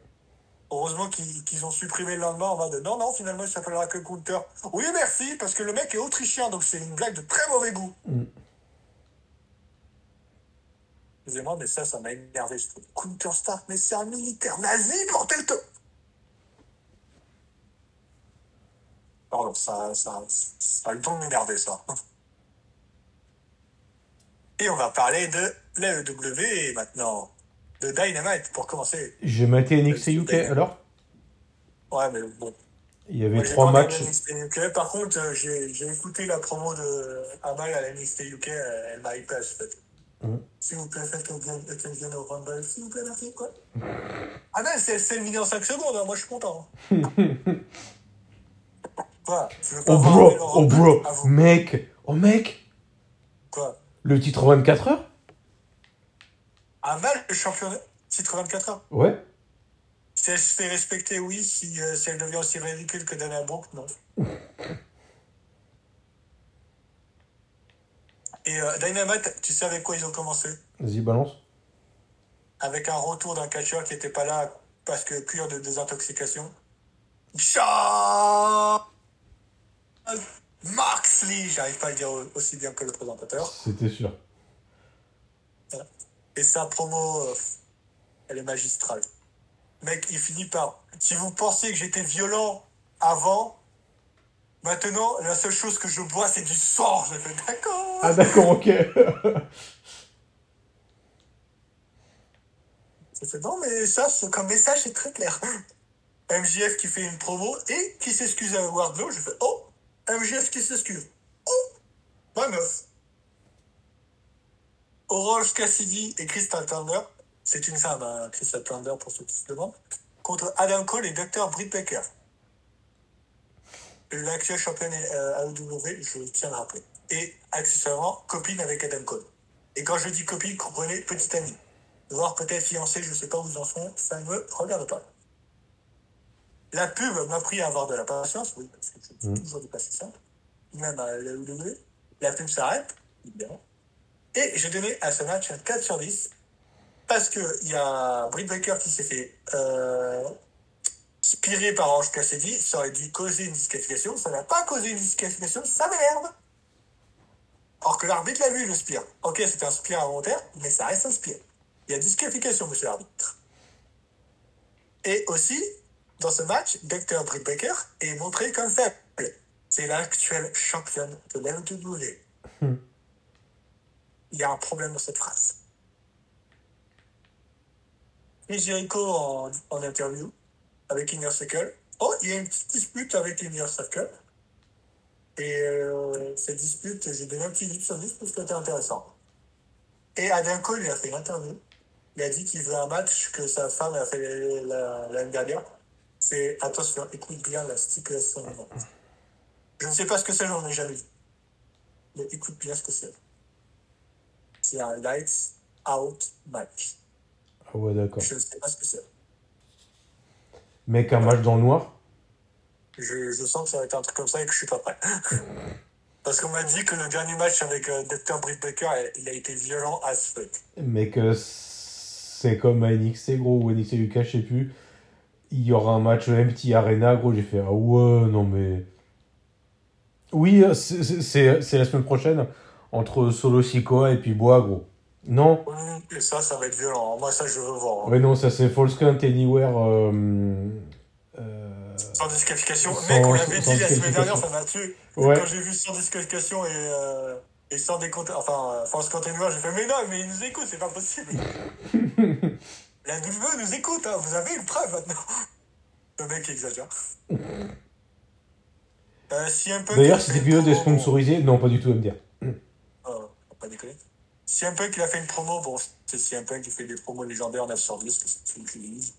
Heureusement qu'ils qu'ils ont supprimé le lendemain en mode non, non, finalement il s'appellera que Gunther. Oui, merci, parce que le mec est autrichien, donc c'est une blague de très mauvais goût. Mm. Excusez-moi, mais ça, ça m'a énervé. Gunther Stark, mais c'est un militaire nazi, bordel de. Ça, ça, ça a le temps de m'énerver, ça. Et on va parler de l'AEW maintenant. De Dynamite, pour commencer. J'ai maté NXT UK alors? Ouais, mais bon. Il y avait trois matchs. UK. Par contre, euh, j'ai j'ai écouté la promo de Amal à la NXT UK. euh, Elle m'a hypé à ce fait. Mhm. S'il vous plaît, faites qu'elle vienne, au Rumble. S'il vous plaît, merci, quoi. Ah non, c'est le en 5 secondes. hein. Moi, je suis content. quoi Je veux pas Oh voir bro, oh bro, mec, oh mec, Quoi le titre 24 heures Amal, le champion titre 24 heures. Ouais. Si elle se fait respecter, oui. Si, euh, si elle devient aussi ridicule que Dana Brooke, non. Et euh, Dynamite, tu sais avec quoi ils ont commencé? Vas-y, balance. avec un retour d'un catcheur qui n'était pas là parce que cure de désintoxication. Sean Moxley, j'arrive pas à le dire aussi bien que le présentateur. C'était sûr. Et sa promo, euh, elle est magistrale. Mec, il finit par. Si vous pensiez que j'étais violent avant, maintenant, la seule chose que je bois, c'est du sang. Je fais d'accord. Ah d'accord, ok. J'ai fait, non, mais ça, comme message, c'est très clair. MJF qui fait une promo et qui s'excuse à Wardlow. Je fais, oh, MJF qui s'excuse. Oh, ma meuf. Orange Cassidy et Crystal Thunder, c'est une femme, hein, Crystal Thunder pour ceux qui se demandent, contre Adam Cole et Dr. Britt Baker. L'actuelle championne euh, AEW, je tiens à le rappeler. Et accessoirement, copine avec Adam Cole. Et quand je dis copine, comprenez petite amie voire peut-être fiancé, je sais pas où ils en sont, ça ne me regarde pas. La pub m'a pris à avoir de la patience, oui, parce que c'est Mm. toujours du passé simple. Même à la WWE, la pub s'arrête, évidemment. Et j'ai donné à ce match un 4 sur 10, parce qu'il y a Britt Baker qui s'est fait euh, spirer par Orange Cassidy, ça aurait dû causer une disqualification, ça n'a pas causé une disqualification, ça m'énerve. Or que l'arbitre l'a vu, le spire. Ok, c'était un spire involontaire, mais ça reste un spire. Il y a disqualification, monsieur l'arbitre. Et aussi, dans ce match, Dr. Britt Baker est montré comme faible. C'est l'actuelle championne de l'LW. Hmm. Il y a un problème dans cette phrase. Et Jericho en, en interview avec Inner Circle. Oh, il y a une petite dispute avec Inner Circle. Et euh, cette dispute, j'ai donné un petit 10 sur 10 parce que c'était intéressant. Et Adam Cole, il a fait une interview. Il a dit qu'il veut un match que sa femme a fait la- l'année dernière. C'est, attention, écoute bien la stipulation match. Je ne sais pas ce que c'est, j'en ai jamais vu. Mais écoute bien ce que c'est. C'est un lights out match. Ah ouais, d'accord. Je ne sais pas ce que c'est. Mec, un match dans le noir? Je, je sens que ça va être un truc comme ça et que je suis pas prêt. Parce qu'on m'a dit que le dernier match avec euh, Dr. Britt Baker, il a été violent as fuck. Mec, euh, c'est comme à NXT, gros, ou NXT UK, je sais plus. Il y aura un match empty arena, gros, j'ai fait, ah ouais, non mais... Oui, euh, c'est- la semaine prochaine, entre Solo Sikoa et puis Bois, gros. Non Et ça, ça va être violent. Moi, ça, je veux voir. hein. Ouais, non, ça c'est False Count Anywhere. euh, euh, Sans disqualification. Sans- Mec, on l'avait dit la semaine dernière, ça m'a tué. Ouais. Quand j'ai vu sans disqualification et, euh, et sans décompte, enfin, euh, force continueur, j'ai fait, mais non, mais ils nous écoutent, c'est pas possible. la WWE nous écoute, hein, vous avez une preuve maintenant. Le mec exagère. Euh, D'ailleurs, il a cet épisode est sponsorisé. Non, pas du tout, à me dire. faut pas déconner. CM Punk, il a fait une promo, bon, c'est CM Punk qui fait des promos légendaires 9 sur 10, que c'est une crise.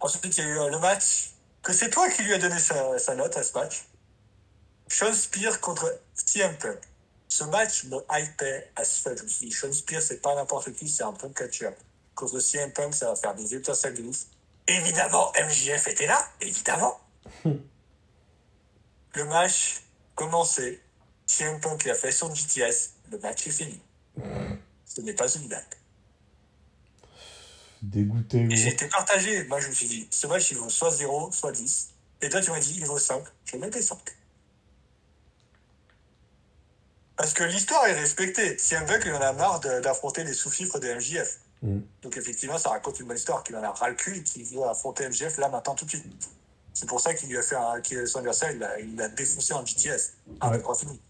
Ensuite, il y a eu euh, le match, que c'est toi qui lui as donné sa, sa note à ce match. Sean Spear contre CM Punk. Ce match me hypait à ce fait. Je me suis dit, Sean Spears, c'est pas n'importe qui, c'est un bon catcher. Contre CM Punk, ça va faire des étincelles de ouf. Évidemment, MJF était là, évidemment. le match commençait. CM Punk a fait son GTS. Le match est fini. Ce n'est pas une blague. Dégoûté. Et été partagé. Moi, je me suis dit, ce match, il vaut soit 0, soit 10. Et toi, tu m'as dit, il vaut 5. Je vais mettre 5. Parce que l'histoire est respectée. Punk, il en a marre d'affronter les sous-fifres de MJF. Mm. Donc, effectivement, ça raconte une bonne histoire, qu'il en a ras le cul et qu'il veut affronter MJF là, maintenant, tout de suite. C'est pour ça qu'il lui a fait un, qu'il- son adversaire, il l'a défoncé en GTS. Avec trois fini.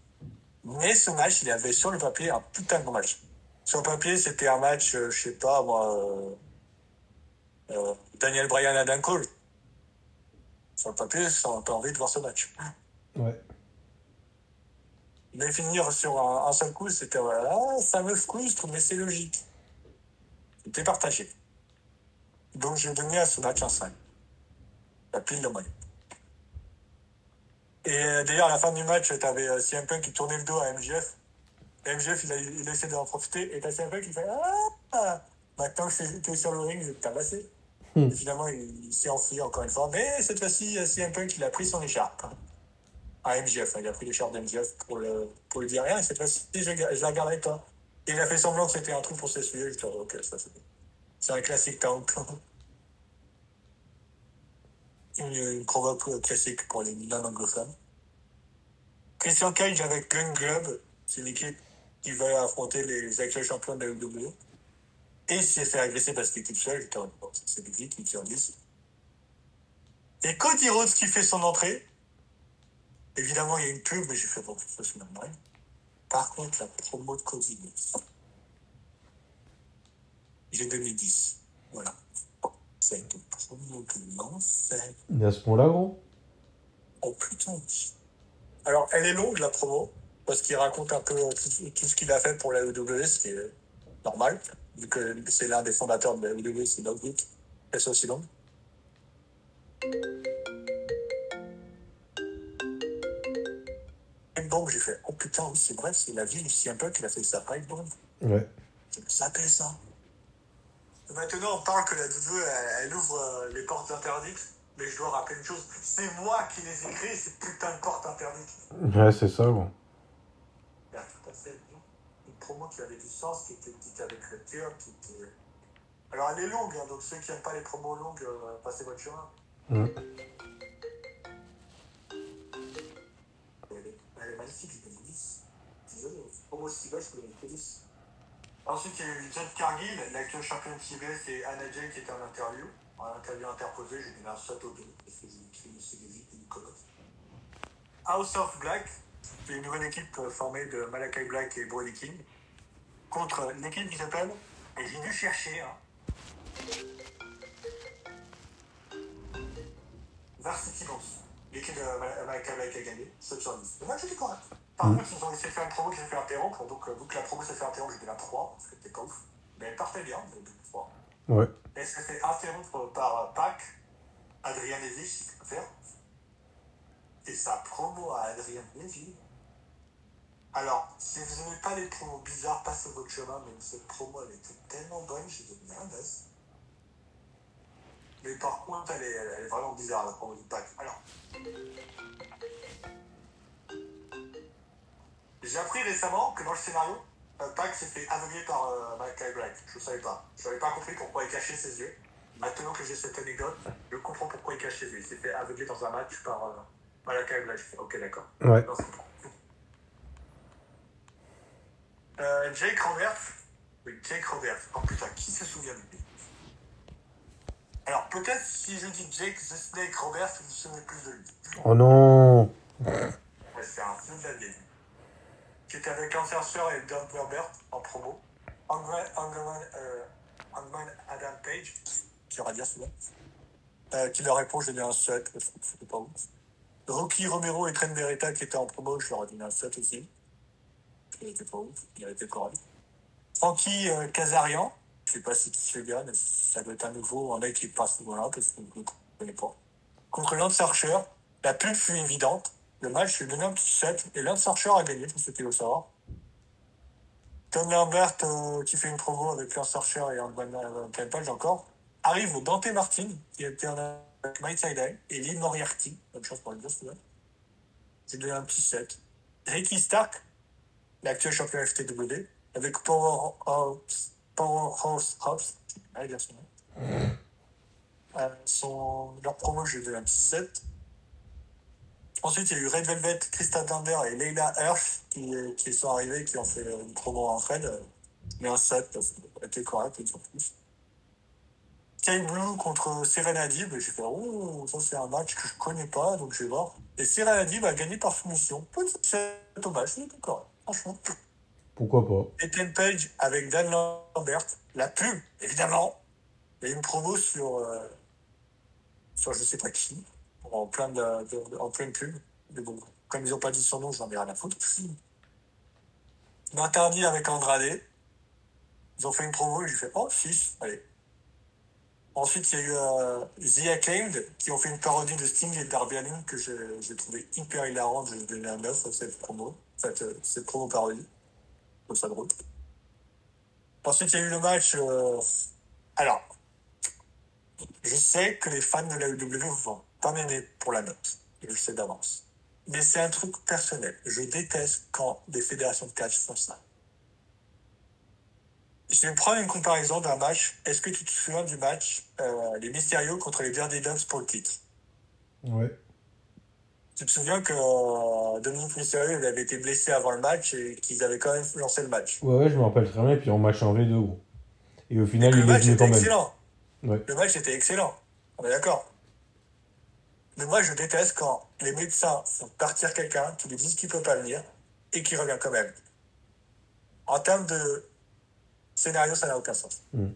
Mais ce match, il avait sur le papier un putain de bon match. Sur le papier, c'était un match, euh, je sais pas, moi, euh, euh, Daniel Bryan à Dan Cole. Sur le papier, a envie de voir ce match. Ouais. Mais finir sur un, un seul coup, c'était voilà, ça me frustre, mais c'est logique. C'était partagé. Donc j'ai donné à ce match un 5. La pile de moyenne. Et euh, d'ailleurs, à la fin du match, tu avais CM Punk qui tournait le dos à MJF. Et MJF, il a, il a essayé d'en profiter. Et t'as CM Punk qui fait Ah Maintenant que t'es sur le ring, je vais te tabasser. Hmm. Et finalement, il, il s'est enfui encore une fois. Mais cette fois-ci, CM Punk, il a pris son écharpe. À MJF, hein, il a pris l'écharpe d'MJF pour le, pour lui dire rien. Et cette fois-ci, je, je la garderai pas. Et il a fait semblant que c'était un truc pour s'essuyer. Je dis, ok, ça c'est C'est un classique tank. une, une provoque classique pour les non-anglophones. Christian Cage avec Gun Club, c'est une équipe qui va affronter les actuels champions de la WWE. Et il s'est fait agresser parce qu'il était seul, bon, c'est des qui tire 10. Et Cody Rhodes qui fait son entrée. Évidemment, il y a une pub, mais j'ai fait bon, ça c'est normal. Par contre, la promo de Rhodes. J'ai 2010. Voilà. Ça a été promo de l'enfer. Et à ce point-là, gros Oh putain. Alors, elle est longue, la promo, parce qu'il raconte un peu tout, tout ce qu'il a fait pour la WWE, ce qui est normal, vu que c'est l'un des fondateurs de la WWE, c'est Doug Wick. Elle est aussi longue. Bomb, j'ai fait, oh putain, oui, c'est vrai, c'est la ville ici un peu qu'il a fait sa Pipe. Ouais. Ça s'appelle ça. Maintenant, on parle que la WWE, elle, elle ouvre euh, les portes interdites. Mais je dois rappeler une chose, c'est moi qui les ai créées, ces putains de portes interdites. Ouais, c'est ça, gros. Il y a tout à fait une promo qui avait du sens, qui était dite avec le cœur, qui était... Alors elle est longue, hein, donc ceux qui n'aiment pas les promos longues, euh, passez votre chemin. Je 10. Ensuite, il y a eu Jet Cargill, l'actuel champion de TBS, et Anna Jay qui était en interview. En interview interposée, j'ai donné un dos, parce que j'ai écrit le CDJ et Nicolas. House of Black, c'est une nouvelle équipe euh, formée de Malakai Black et Brody King, contre l'équipe qui s'appelle, et j'ai dû chercher, hein, Varsity Boss. L'équipe de Mal- Malakai Black a gagné, 7 sur 10. Le match était correct. Par contre, ils ont essayé de faire une promo qui s'est fait interrompre, donc euh, vu que la promo s'est fait interrompre, j'ai donné la 3, parce que pas ouf. Mais elle partait bien, donc 3. Ouais. Elle s'est fait interrompre par euh, Pac, Adrien Lévy, préfère. Et sa promo à Adrien Lévy. Alors, si vous n'aimez pas les promos bizarres, passez votre chemin, mais cette promo, elle était tellement bonne, j'ai donné un 9. Mais par contre, elle est, elle est vraiment bizarre, la promo du Pac. Alors. J'ai appris récemment que dans le scénario, euh, Pac s'est fait aveugler par euh, Malakai Black. Je ne savais pas. Je n'avais pas compris pourquoi il cachait ses yeux. Maintenant que j'ai cette anecdote, je comprends pourquoi il cache ses yeux. Il s'est fait aveugler dans un match par euh, Malakai Black. Ok, d'accord. Ouais. Comprends. Euh, Jake Roberts. Oui, Jake Roberts. Oh putain, qui se souvient de lui? Alors, peut-être si je dis Jake the Snake Roberts, vous vous souvenez plus de lui. Oh non Ouais, c'est un film de la vieille. Qui était avec Cancer et Don Herbert en promo. Euh, Hangman Adam Page, qui. Euh, qui leur répond, j'ai dit un 7, parce que c'était pas ouf. Rocky Romero et Trent Beretta qui étaient en promo, je leur ai donné un 7 aussi. Il était pas ouf, il était correct. Frankie euh, Kazarian, je sais pas si tu sais bien, mais ça doit être un nouveau, un mec qui passe souvent là, parce que je ne connais pas. Contre Lance Archer, la pub fut évidente. Le match, ai donné un petit 7, et Lance Archer a gagné, pour ceux qui veulent savoir. Tom Lambert, euh, qui fait une promo avec Lance Archer et Antoine Page encore, arrive au Dante Martin, qui en avec Mike Side et Lee Moriarty. Bonne chance pour les deux, celui-là. J'ai donné un petit set. Ricky Stark, l'actuel champion FTW, avec Powerhouse, Powerhouse Hobbs, allez bien son nom. Euh, son, leur promo, j'ai donné un petit set. Ensuite, il y a eu Red Velvet, Krista Thunder et Leila Hirsch qui, qui sont arrivés, qui ont fait une promo en Fred. Mais un set, parce que c'était correct, ils ont plus. Sky Blue contre Serena Dib, j'ai fait, oh, ça c'est un match que je connais pas, donc je vais voir. Et Serena Dib a gagné par soumission. C'est dommage, c'est d'accord, franchement. Pourquoi pas? Ethan Page avec Dan Lambert, la pub, évidemment. A une promo sur, euh, sur je sais pas qui, en, plein de, en pleine pub. Mais bon, comme ils ont pas dit son nom, j'en ai rien à foutre. Interdit avec Andrade. Ils ont fait une promo et j'ai fait, oh, 6, allez. Ensuite, il y a eu euh, The Acclaimed qui ont fait une parodie de Sting et Darby Allin que j'ai trouvé hyper hilarante. J'ai donné un 9 à cette promo, cette, cette promo parodie. Je trouve ça drôle. Ensuite, il y a eu le match. euh, Alors, je sais que les fans de la UW vont pas m'aimer pour la note. Je le sais d'avance. Mais c'est un truc personnel. Je déteste quand des fédérations de catch font ça. Je vais prendre une comparaison d'un match. Est-ce que tu te souviens du match euh, les Mysterio contre les Dance pour le titre? Ouais. Tu te souviens que euh, Dominique Mysterio il avait été blessé avant le match et qu'ils avaient quand même lancé le match? Ouais, ouais, je me rappelle très bien, et puis en match en V2, gros. Et au final, Le il est match venu était quand même. excellent. Ouais. Le match était excellent. On est d'accord. Mais moi, je déteste quand les médecins font partir quelqu'un, qui lui disent qu'il peut pas venir et qui revient quand même. En termes de scénario, ça n'a aucun sens. Mm.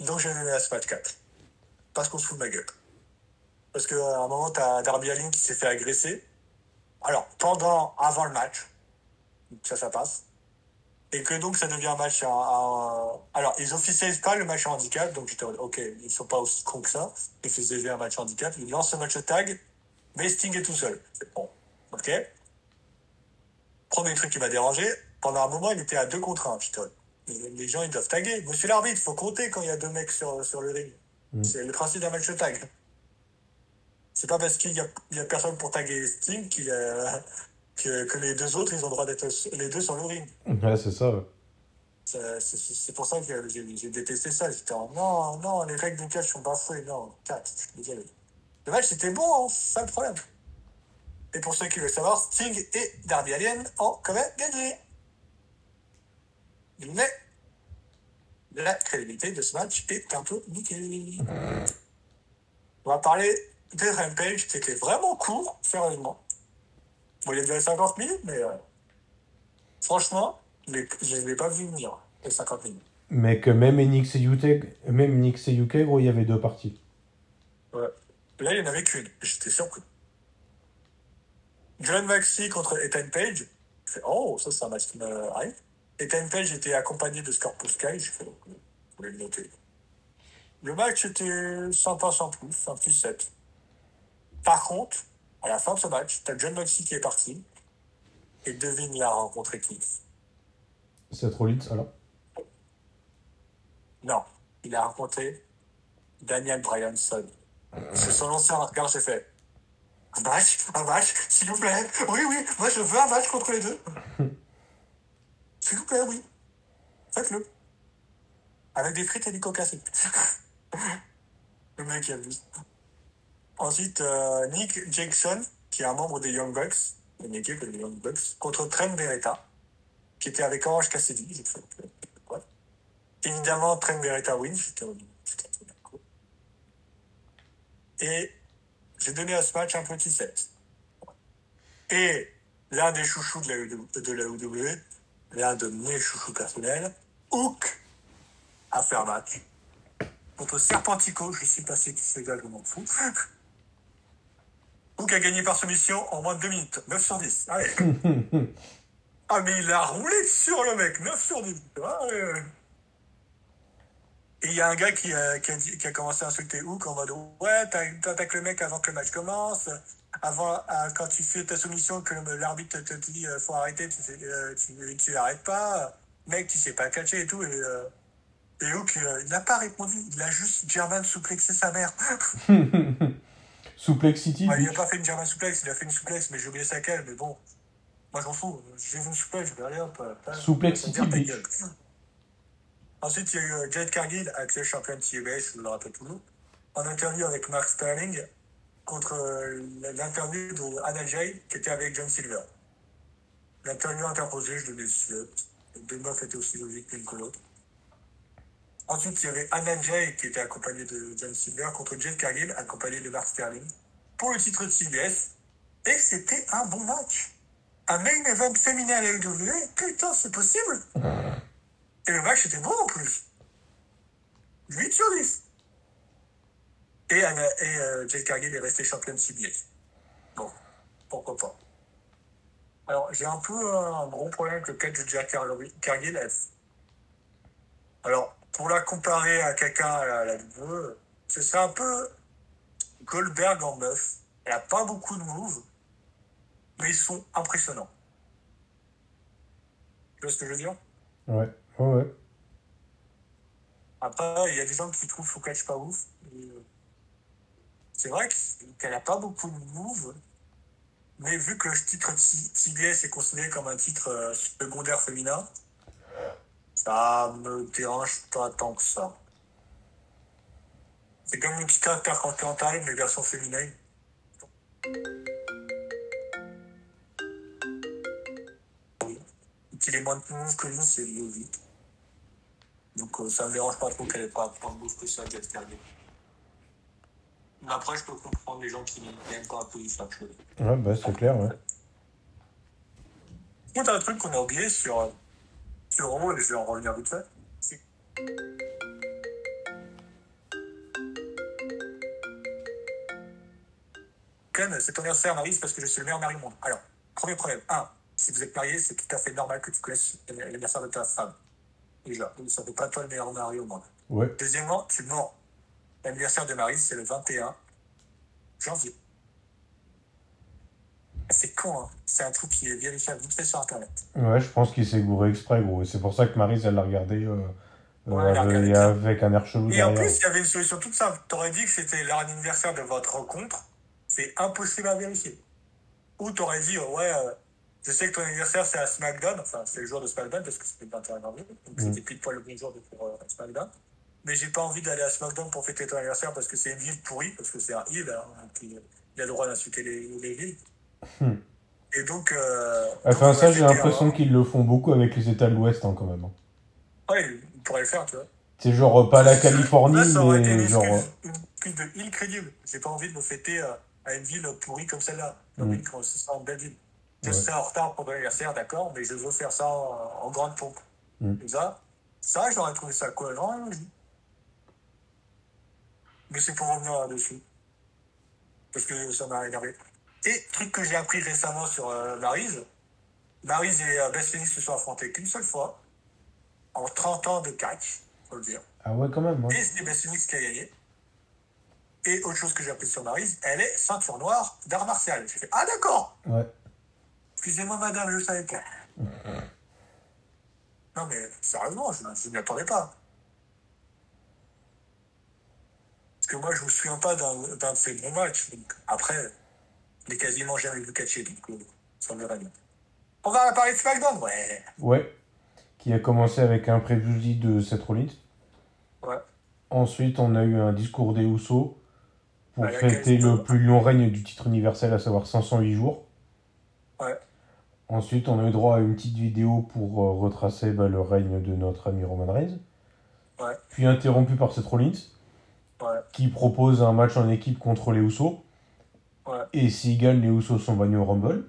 Donc, j'ai donné ce match 4. Parce qu'on se fout de ma gueule. Parce qu'à un moment, tu as Darby Allin qui s'est fait agresser. Alors, pendant, avant le match, ça, ça passe. Et que donc, ça devient un match à, à- Alors, ils officialisent pas le match à handicap, donc j'étais ok, ils sont pas aussi cons que ça. Ils faisaient déjà un match à handicap. Ils lancent le match au tag, mais Sting est tout seul. C'est bon. Ok. Premier truc qui m'a dérangé, pendant un moment, il était à 2 contre 1. Putain, les, les gens, ils doivent taguer. Monsieur l'arbitre, faut compter quand il y a deux mecs sur, sur le ring. Mm. C'est le principe d'un match au tag. C'est pas parce qu'il y a, il y a personne pour taguer Sting qu'il y a- que, que les deux autres, ils ont le droit d'être les deux sur le ring. Ouais, c'est ça. C'est pour ça que j'ai détesté ça. J'étais en non, non, les règles du catch sont bafouées. Non, 4, je suis désolé. Le match était bon, hein, c'est ça le problème. Et pour ceux qui veulent savoir, Sting et Darby Allin ont quand même gagné. Mais la crédibilité de ce match est un peu niquée. On va parler de Rampage qui était vraiment court, sérieusement. Bon, il a duré 50 minutes, mais euh, franchement, les- je ne l'ai pas vu venir, les 50 minutes. Mais que même NXT UK, même NXT UK, gros, il y avait deux parties. Ouais. Là, il n'y en avait qu'une. J'étais surpris. John Maxi contre Ethan Page. Je fais, oh, ça, c'est un match qui m'arrive. Ethan Page était accompagné de Scorpio Sky. Je fais, je voulais le noter. Le match était sympa sans plus, un petit set. Par contre, à la fin de ce match, t'as John Maxi qui est parti. Et devine, il a rencontré qui C'est trop lit, alors? Non, il a rencontré Daniel Bryanson. C'est son ancien regard, j'ai fait un match, un match, s'il vous plaît? Oui, oui, moi je veux un match contre les deux. s'il vous plaît, oui. Faites-le. Avec des frites et du coca, c'est Le mec il abuse. Ensuite, euh, Nick Jackson, qui est un membre des Young Bucks, une équipe des Young Bucks, contre Trent Beretta, qui était avec Orange Cassidy. J'ai fait, ouais. Évidemment, Trent Beretta win. Cool. Et j'ai donné à ce match un petit set. Et l'un des chouchous de la, UW l'un de mes chouchous personnels, Hook, a fait match. Contre Serpentico, je suis passé qui c'est gars, je m'en fous. Hook a gagné par soumission en moins de 2 minutes. 9 sur 10. Allez. ah, mais il a roulé sur le mec. 9 sur 10. Ah. Et il y a un gars qui, a, qui, a dit- qui a commencé à insulter Hook en mode Ouais, t'attaques le mec avant que le match commence. Avant, euh, quand tu fais ta soumission, que l'arbitre te dit euh, faut arrêter, tu, euh, tu, tu arrêtes pas. Mec, tu sais pas catcher et tout. Et, euh, et Hook, euh, il n'a pas répondu. Il a juste German souplexé sa mère. Suplex City, Ouais, il lui. a pas fait une German suplex, il a fait une suplex, mais j'ai oublié sa quelle. Mais bon, moi j'en fous. J'ai vu une suplex, je vais aller hop. Suplex ça dire City. Ensuite, il y a eu euh, Jade Cargill, actuel champion de TBS, je vous le rappelle toujours, en interview avec Mark Sterling contre euh, l'interview de Anna Jay qui était avec John Silver. L'interview interposée, je le euh, Les deux meufs étaient aussi logiques l'une que l'autre. Ensuite, il y avait Anna Jay qui était accompagnée de John Silver contre Jade Cargill, accompagnée de Mark Sterling, pour le titre de TBS. Et c'était un bon match. Un main event féminin à la WWE, putain, c'est possible et le match était bon en plus. 8 sur 10. Et, Anna, euh, Jade Cargill est resté championne de CBS. Bon, pourquoi pas. Alors, j'ai un peu un gros problème avec le catch de Car- Cargill. Alors, pour la comparer à quelqu'un à la, WWE, ce serait un peu Goldberg en meuf. Elle a pas beaucoup de moves, mais ils sont impressionnants. Tu vois ce que je veux dire? Ouais, ouais, ouais. Après, il y a des gens qui trouvent faut catch pas ouf. Euh, C'est vrai que- qu'elle a pas beaucoup de moves, mais vu que le titre TBS est considéré comme un titre euh, secondaire féminin, ça me dérange pas tant que ça. C'est comme une petite intercontinentale, mais version féminine. Oui. Qu'il ait moins de moves que nous, c'est logique. Donc euh, ça me dérange pas trop qu'elle ait pas tant de moves que ça, Cargill. Mais après, je peux comprendre les gens qui n'aiment pas les flash Ouais, bah, c'est clair, ouais. A un truc qu'on a oublié sur, Raw, et je vais en revenir vite fait. c'est- Ken, c'est ton anniversaire, Marie, c'est parce que je suis le meilleur mari au monde. Alors, premier problème. Un, si vous êtes marié, c'est tout à fait normal que tu connaisses l'anniversaire de ta femme. Déjà, ça ne fait pas toi le meilleur mari au monde. Ouais. Deuxièmement, tu mens. L'anniversaire de Marie, c'est le 21 janvier. C'est con, hein. C'est un truc qui est vérifiable vite fait sur Internet. Ouais, je pense qu'il s'est gouré exprès, gros. C'est pour ça que Marise, elle l'a regardé euh, euh, Ouais, a avec, un air chelou Et en derrière. plus, il y avait une solution toute simple. T'aurais dit que c'était l'anniversaire de votre rencontre. C'est impossible à vérifier. Ou t'aurais dit, euh, ouais, euh, je sais que ton anniversaire c'est à SmackDown. Enfin, c'est le jour de SmackDown parce que c'était le 21 janvier. Donc Mm. c'était pile poil le bon jour de pour euh, SmackDown. Mais j'ai pas envie d'aller à SmackDown pour fêter ton anniversaire parce que c'est une ville pourrie, parce que c'est un hill. Hein, euh, il a le droit d'insulter les, les villes. Hmm. Et donc. Euh, Enfin, donc, on ça, j'ai l'impression un- qu'ils le font beaucoup avec les États de l'Ouest, hein, quand même. hein. Ouais, il pourrait le faire, tu vois. C'est genre, euh, pas la Californie, Là, ça aurait été mais genre... excuse, une de île crédible. J'ai pas envie de me fêter euh, à une ville pourrie comme celle-là. Envie que ce soit en belle ville. Je Ouais. serai en retard pour ton anniversaire, d'accord, mais je veux faire ça en, en grande pompe. Mm. Et ça, ça j'aurais trouvé ça cohérent et logique. Mais c'est pour revenir là-dessus. Parce que ça m'a énervé. Et truc que j'ai appris récemment sur euh, Maryse, Maryse et euh, Phoenix se sont affrontés qu'une seule fois, en 30 ans de catch, faut le dire. Ah ouais, quand même. hein. Et c'est Phoenix qui a gagné. Et autre chose que j'ai appris sur Maryse, elle est ceinture noire d'art martial. J'ai fait Ah d'accord Ouais. Excusez-moi madame, je ne savais pas. non mais sérieusement, je je ne m'y attendais pas. Parce que moi je me souviens pas d'un d'un de ces bons matchs. Donc, après, je l'ai quasiment jamais vu catcher, va bien. On va parler de SmackDown Ouais. Ouais. Qui a commencé avec un préjugé de Seth Rollins. Ouais. Ensuite, on a eu un discours des Usos pour fêter le plus long règne du titre universel, à savoir 508 jours. Ouais. Ensuite, on a eu droit à une petite vidéo pour euh, retracer bah, le règne de notre ami Roman Reigns. Ouais. Puis interrompu par Seth Rollins, Ouais. qui propose un match en équipe contre les Usos. Ouais. Et s'ils gagnent, les Usos sont bannis au Rumble.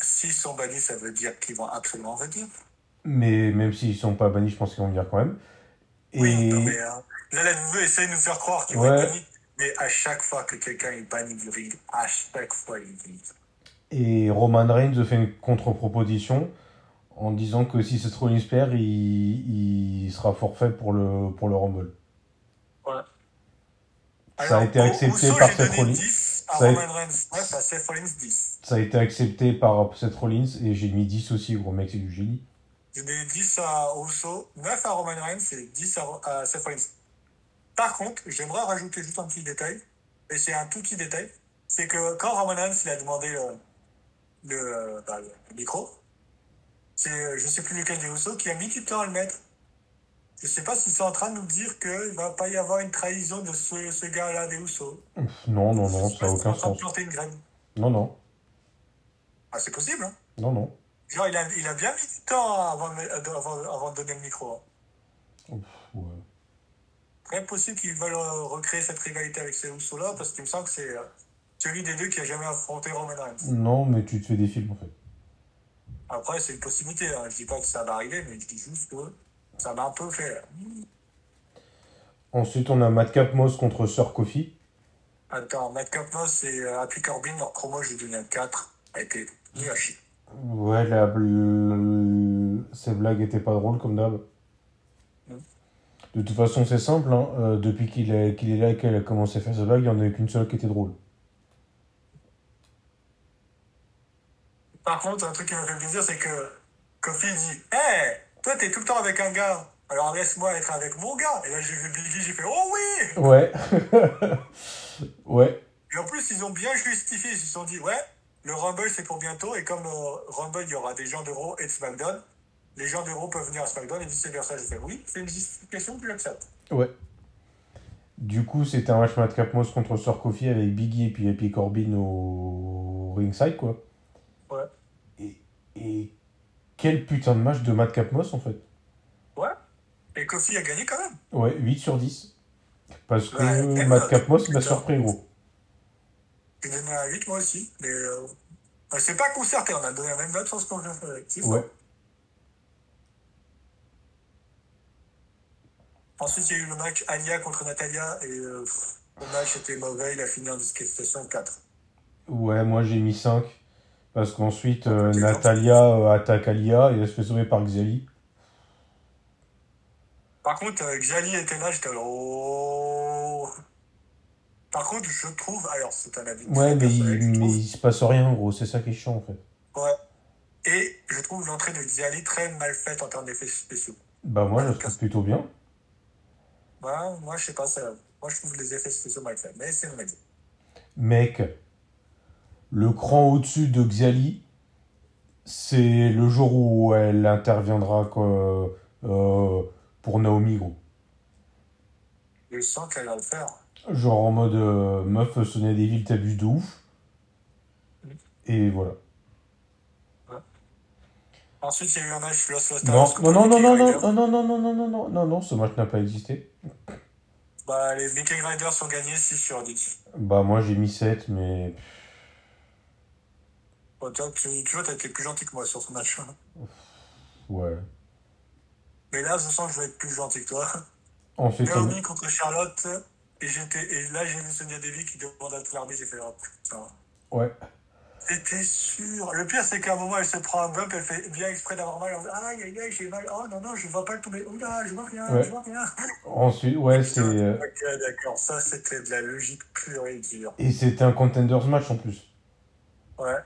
S'ils sont bannis, ça veut dire qu'ils vont absolument venir. Mais même s'ils sont pas bannis, je pense qu'ils vont venir quand même. Et Oui, non, mais euh, là, la WWE essaie de nous faire croire qu'ils vont être bannis. Mais à chaque fois que quelqu'un est banni du ring, à chaque fois, il banni. Et Roman Reigns fait une contre-proposition en disant que si Seth Rollins perd, il, il sera forfait pour le, pour le Rumble. Ouais. Ça a été accepté par Seth Rollins. 10 à Ça a- Roman Reigns 9 à Seth Rollins 10. Ça a été accepté par Seth Rollins et j'ai mis 10 aussi, gros mec, c'est du génie. J'ai donné 10 à Uso, 9 à Roman Reigns et 10 à, à Seth Rollins. Par contre, j'aimerais rajouter juste un petit détail, et c'est un tout petit détail, c'est que quand Roman Reigns il a demandé le, le, bah, le micro, c'est euh, je sais plus lequel des Uso qui a mis du temps à le mettre. Je sais pas si c'est en train de nous dire qu'il va pas y avoir une trahison de ce, ce gars-là des. Pff, Non, non, non, ça n'a en aucun train de sens. planter une graine. Non, non, Ah, c'est possible, hein. non, non. Genre, il a, il a bien mis du temps avant, de- avant, avant de donner le micro. hein. Ouais. Très possible qu'ils veulent euh, recréer cette rivalité avec ces Usos-là, parce qu'il me semble que c'est euh, celui des deux qui a jamais affronté Roman Reigns. Non, mais tu te fais des films en fait. Après, c'est une possibilité. Hein. Je dis pas que ça va arriver, mais je dis juste que ça m'a un peu fait. Ensuite, on a Madcap Moss contre Sir Kofi. Attends, Matt Capnos et euh, Happy Corbin, leur promo, j'ai donné un 4. A été nul à chier. Ouais, la, bl- ces blagues étaient pas drôles comme d'hab. Mm. De toute façon, c'est simple. Hein. euh, depuis qu'il est, qu'il est là et qu'elle a commencé à faire ses blagues, il n'y en a eu qu'une seule qui était drôle. Par contre, un truc qui m'a fait plaisir, c'est que Kofi dit Hé, toi, t'es tout le temps avec un gars. Alors laisse-moi être avec mon gars. Et là, j'ai vu Biggie, j'ai fait Oh oui Ouais. ouais. Et en plus, ils ont bien justifié. Ils se sont dit, ouais, le Rumble, c'est pour bientôt. Et comme euh, Rumble, il y aura des gens de Raw et de SmackDown, les gens de Raw peuvent venir à SmackDown et vice-versa. J'ai fait, oui, c'est une justification que j'accepte. Ouais. Du coup, c'était un match Madcap Moss contre Sir Kofi avec Biggie et puis Happy Corbin au ringside, quoi. Ouais. Et, et quel putain de match de Madcap Moss, en fait. Ouais. Et Kofi a gagné quand même. Ouais, 8 sur 10. Parce que Ouais, même Madcap Moss m'a surpris, gros. J'ai donné un 8 moi aussi. Mais euh, on s'est pas concerté. On a donné la même note sans se concerter. C'est fort. Ouais. Ensuite, il y a eu le match Alia contre Natalia. Et euh, le match était mauvais. Il a fini en disqualification 4. Ouais, moi j'ai mis 5. Parce qu'ensuite, euh, Natalia euh, attaque Alia et elle se fait sauver par Xali. Par contre, euh, Xali était là, j'étais. Oh. Par contre, je trouve. Alors, c'est un avis. Ouais, mais, il, mais il se passe rien, gros. C'est ça qui est chiant, en fait. Ouais. Et je trouve l'entrée de Xali très mal faite en termes d'effets spéciaux. Bah, moi, je trouve plutôt bien. Ouais, moi, je sais pas, ça... moi, je trouve les effets spéciaux mal faits. Mais c'est mon avis. Mec, le cran au-dessus de Xiali, c'est le jour où elle interviendra quoi, euh, pour Naomi, gros. Je sens qu'elle va le faire. Genre en mode euh, meuf, Sonia Deville t'abuse de ouf. Et voilà. Ensuite, il y a eu un match Los Los Non, non, non, non, non, non, non, non, non, non, non, non, non, non, ce match n'a pas existé. Bah, les Viking Riders ont gagné 6 sur 10. Bah, moi j'ai mis 7, mais. Bon, toi, tu, tu vois, t'as été plus gentil que moi sur ce match. Ouais. Mais là, je sens que je vais être plus gentil que toi. Ensuite, on... Naomi contre Charlotte. Et, j'étais, et là, j'ai vu Sonia Deville qui demande à tout l'arbitre. J'ai fait, oh putain. ouais. C'était sûr. Le pire, c'est qu'à un moment, elle se prend un bump, elle fait bien exprès d'avoir mal. Elle aïe, aïe, aïe, j'ai mal. Oh non, non, je vois pas le tomber. Oula, je vois rien, Ouais. je vois rien. Ensuite, ouais, c'est. euh, Ok, d'accord. Ça, c'était de la logique pure et dure. Et c'était un contenders match en plus. Ouais.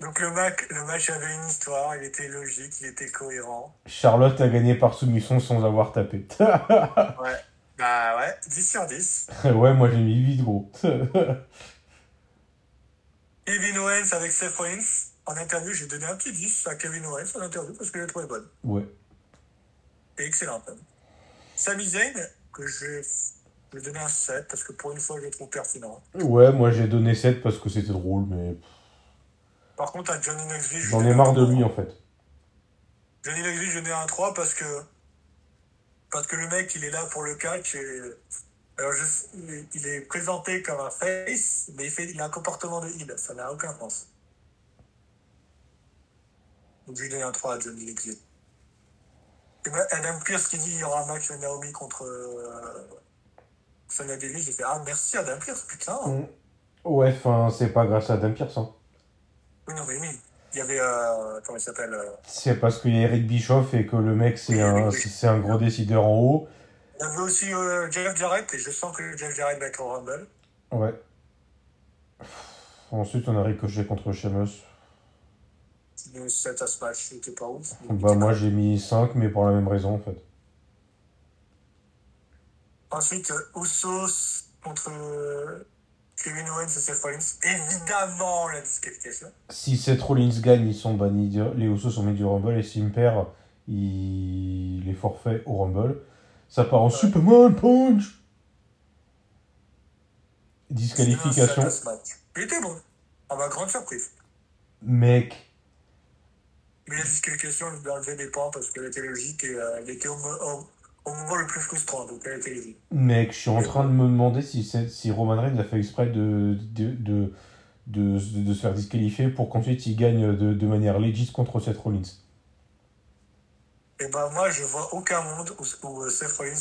Donc, le, match, le match avait une histoire. Il était logique, il était cohérent. Charlotte a gagné par soumission sans avoir tapé. Ouais. Bah ouais, 10 sur 10. ouais, moi j'ai mis 8 gros. Kevin Owens avec Seth Rollins. En interview, j'ai donné un petit 10 à Kevin Owens en interview parce que je l'ai trouvé bonne. ouais. Et excellente. Sami Zayn, que je je vais donner un 7 parce que pour une fois, je le trouve pertinent. Ouais, moi j'ai donné 7 parce que c'était drôle, mais Par contre, à Johnny Knoxville, je j'en ai marre de 3. lui en fait. Johnny Knoxville, je donne un 3 parce que parce que le mec, il est là pour le catch et alors je, il est présenté comme un face, mais il, fait, il a un comportement de heal. Ça n'a aucun sens. Donc je lui donne un 3 à Johnny Knoxville. Et ben, Adam Pierce qui dit il y aura un match de Naomi contre euh, Sonya Deville, j'ai fait ah merci Adam Pierce, putain. Mm. Ouais, enfin, c'est pas grâce à Adam Pierce. Hein. Oui, non, mais oui. Il y avait, euh, comment il s'appelle euh, C'est parce qu'il y a Eric Bischoff et que le mec, c'est Oui, un, c'est un gros décideur en haut. Il y avait aussi euh, Jeff Jarrett, et je sens que Jeff Jarrett va être au Rumble. Ouais. Ensuite, on a Ricochet contre Sheamus. Le 7 à match, c'était pas ouf. Bah, moi, j'ai mis 5, mais pour la même raison, en fait. Ensuite, Usos contre Kevin Owens et Seth Rollins. Évidemment, la disqualification. Si Seth Rollins gagne, ils sont bannis, les Usos sont mis du Rumble, et s'il me perd, il est forfait au Rumble. Ça part en Superman Punch Disqualification. Le 7 à ce match. Il était bon, à ma grande surprise. Mec, Mais la disqualification, je lui ai enlevé des points parce qu'elle était logique et euh, elle était au, mo- au- au moment le plus frustrant, donc elle était logique. mec, je suis en train de me demander si, si Roman Reigns a fait exprès de, de, de, de, de se faire disqualifier pour qu'ensuite il gagne de, de manière légiste contre Seth Rollins. Et ben moi, je vois aucun monde où, où euh, Seth Rollins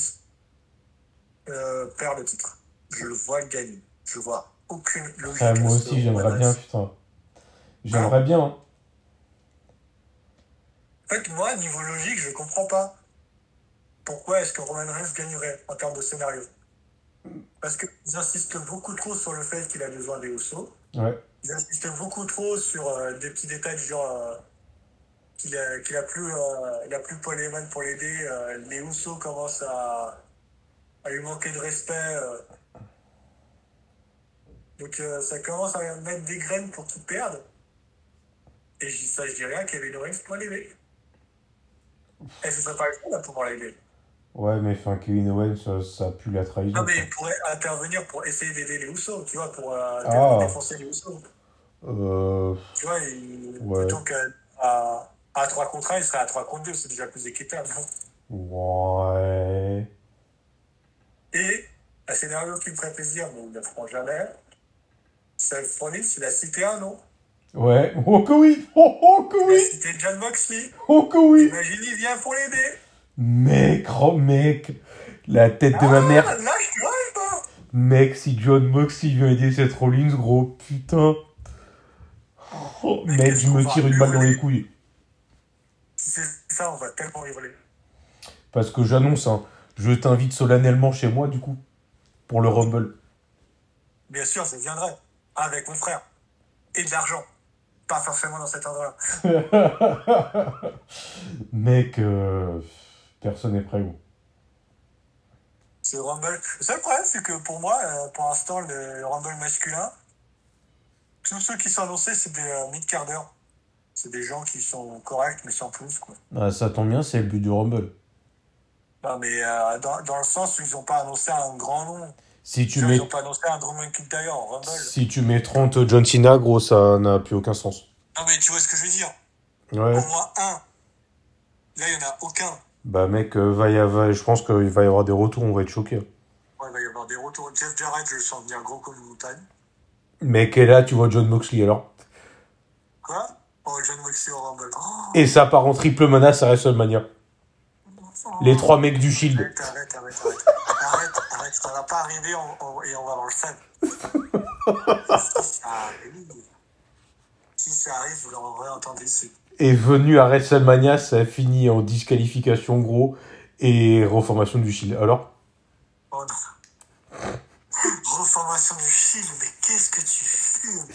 euh, perd le titre. Je le vois gagner. Je vois aucune logique. Ah, moi à aussi, j'aimerais bien, putain. J'aimerais bien. hein. En fait, moi, niveau logique, je comprends pas. Pourquoi est-ce que Roman Reigns gagnerait en termes de scénario Parce qu'ils insistent beaucoup trop sur le fait qu'il a besoin des Usos. Ouais. Ils insistent beaucoup trop sur euh, des petits détails du genre euh, qu'il a, plus, euh, il a plus Paul Heyman pour l'aider. euh, les Usos commencent à, à lui manquer de respect. Donc ça commence à mettre des graines pour qu'il perde. Et ça, je dis rien, Kevin Owens pourrait l'aider. Et ce serait pas le seul à pouvoir l'aider. Ouais, mais enfin, Kevin Owens, ça, ça pue la trahison. Non, mais il pourrait intervenir pour essayer d'aider les Usos, tu vois, pour euh, Ah. défoncer les Usos. Euh, Tu vois, il, Ouais. plutôt qu'à à, à 3 contre 1, il serait à 3 contre 2, c'est déjà plus équitable. non ouais. Et un scénario qui me ferait plaisir, mais il ne le feront jamais, Seth Rollins, il a cité un nom. Ouais. Oh que oui Oh, oh que oui cité John Moxley. Oh que oui Imagine, il vient pour l'aider. Mec, oh mec La tête de ma Ah, mère. Là. Mec, si John Moxley veut aider Seth Rollins, gros putain. Oh, mec, je me tire une balle dans les couilles. C'est ça, on va tellement hurler. Parce que j'annonce, hein, je t'invite solennellement chez moi, du coup, pour le Rumble. Bien sûr, je viendrai avec mon frère. Et de l'argent. Pas forcément dans cet endroit-là. Mec, euh, personne n'est prêt, gros. Ce Rumble. Le seul problème, c'est que pour moi, euh, pour l'instant, le Rumble masculin, tous ceux qui sont annoncés, c'est des euh, mid-carders. C'est des gens qui sont corrects, mais sans plus, quoi. Ah, ça tombe bien, c'est le but du Rumble. Non, mais euh, dans, dans le sens où ils n'ont pas annoncé un grand nom. Si Tu mets, Ils n'ont pas annoncé un Drew McIntyre en Rumble. si tu mets 30 John Cena, gros, ça n'a plus aucun sens. Non, mais tu vois ce que je veux dire. Ouais. Au moins un. Là, il n'y en a aucun. Bah, mec, euh, va y avoir, je pense qu'il va y avoir des retours, on va être choqués. Ouais, il va y avoir des retours. Jeff Jarrett, je le sens venir gros comme une montagne. Mec, et là, tu vois John Moxley, alors? Quoi? Oh, John Moxley au Rumble. Oh, Et ça part en triple menace à WrestleMania. Les trois mecs du Shield. Arrête, arrête, arrête, arrête. Arrête, arrête, ça va pas arriver on- on- et on va avoir le si ça arrive, si ça arrive, vous entendu ici. Est venu à WrestleMania, ça a fini en disqualification, gros, et reformation du Shield. Alors? Oh. Reformation du Shield, mais qu'est-ce que tu fumes?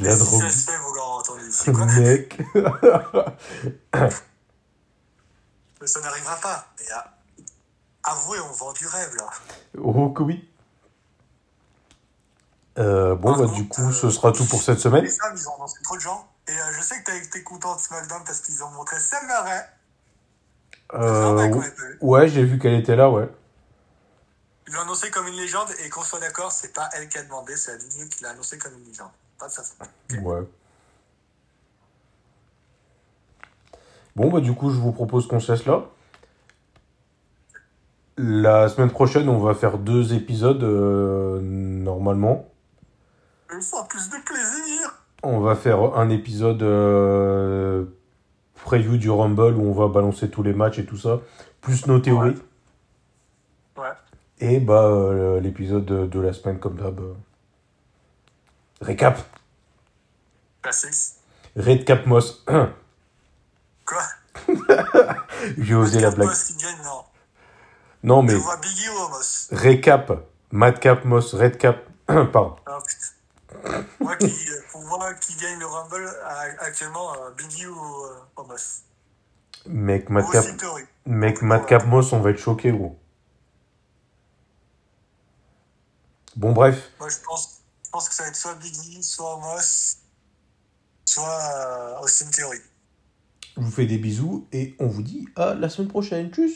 La drogue. ça se fait, vous l'aurez entendu ici. Quoi? Mec. Ça n'arrivera pas. Mais ah, avouez, on vend du rêve là. Oh que oui. Euh, bon, Par bah, contre, du coup, euh, ce sera tout pour cette semaine. Les femmes, ils ont annoncé trop de gens. Et euh, je sais que t'as été content de SmackDown parce qu'ils ont montré Sam. Euh, vu. ouais, j'ai vu qu'elle était là, ouais. Ils l'ont annoncé comme une légende et qu'on soit d'accord, c'est pas elle qui a demandé, c'est Adeline qui l'a annoncé comme une légende. Pas de sa faute. Ouais. Bon, bah, du coup, je vous propose qu'on se laisse là. La semaine prochaine, on va faire deux épisodes, euh, normalement. Une fois plus de plaisir. On va faire un épisode euh, preview du Rumble où on va balancer tous les matchs et tout ça, plus nos théories. Ouais. Et bah, euh, l'épisode de, de la semaine, comme d'hab. euh, Récap. Red Cap Moss. Quoi? J'ai osé la blague. Moss qui gagne, non. Non, mais vois Biggie ou Moss. Recap. Madcap Moss. Red Cap. Pardon. Ah, putain. Moi, qui, pour moi, qui gagne le Rumble euh, actuellement, euh, Biggie ou euh, Moss. Mec, Madcap. Mec, Madcap Moss, on va être choqué, gros. Bon, bref. Moi, je pense, je pense que ça va être soit Biggie, soit Moss, soit Austin Theory. Je vous fais des bisous et on vous dit à la semaine prochaine. Tchuss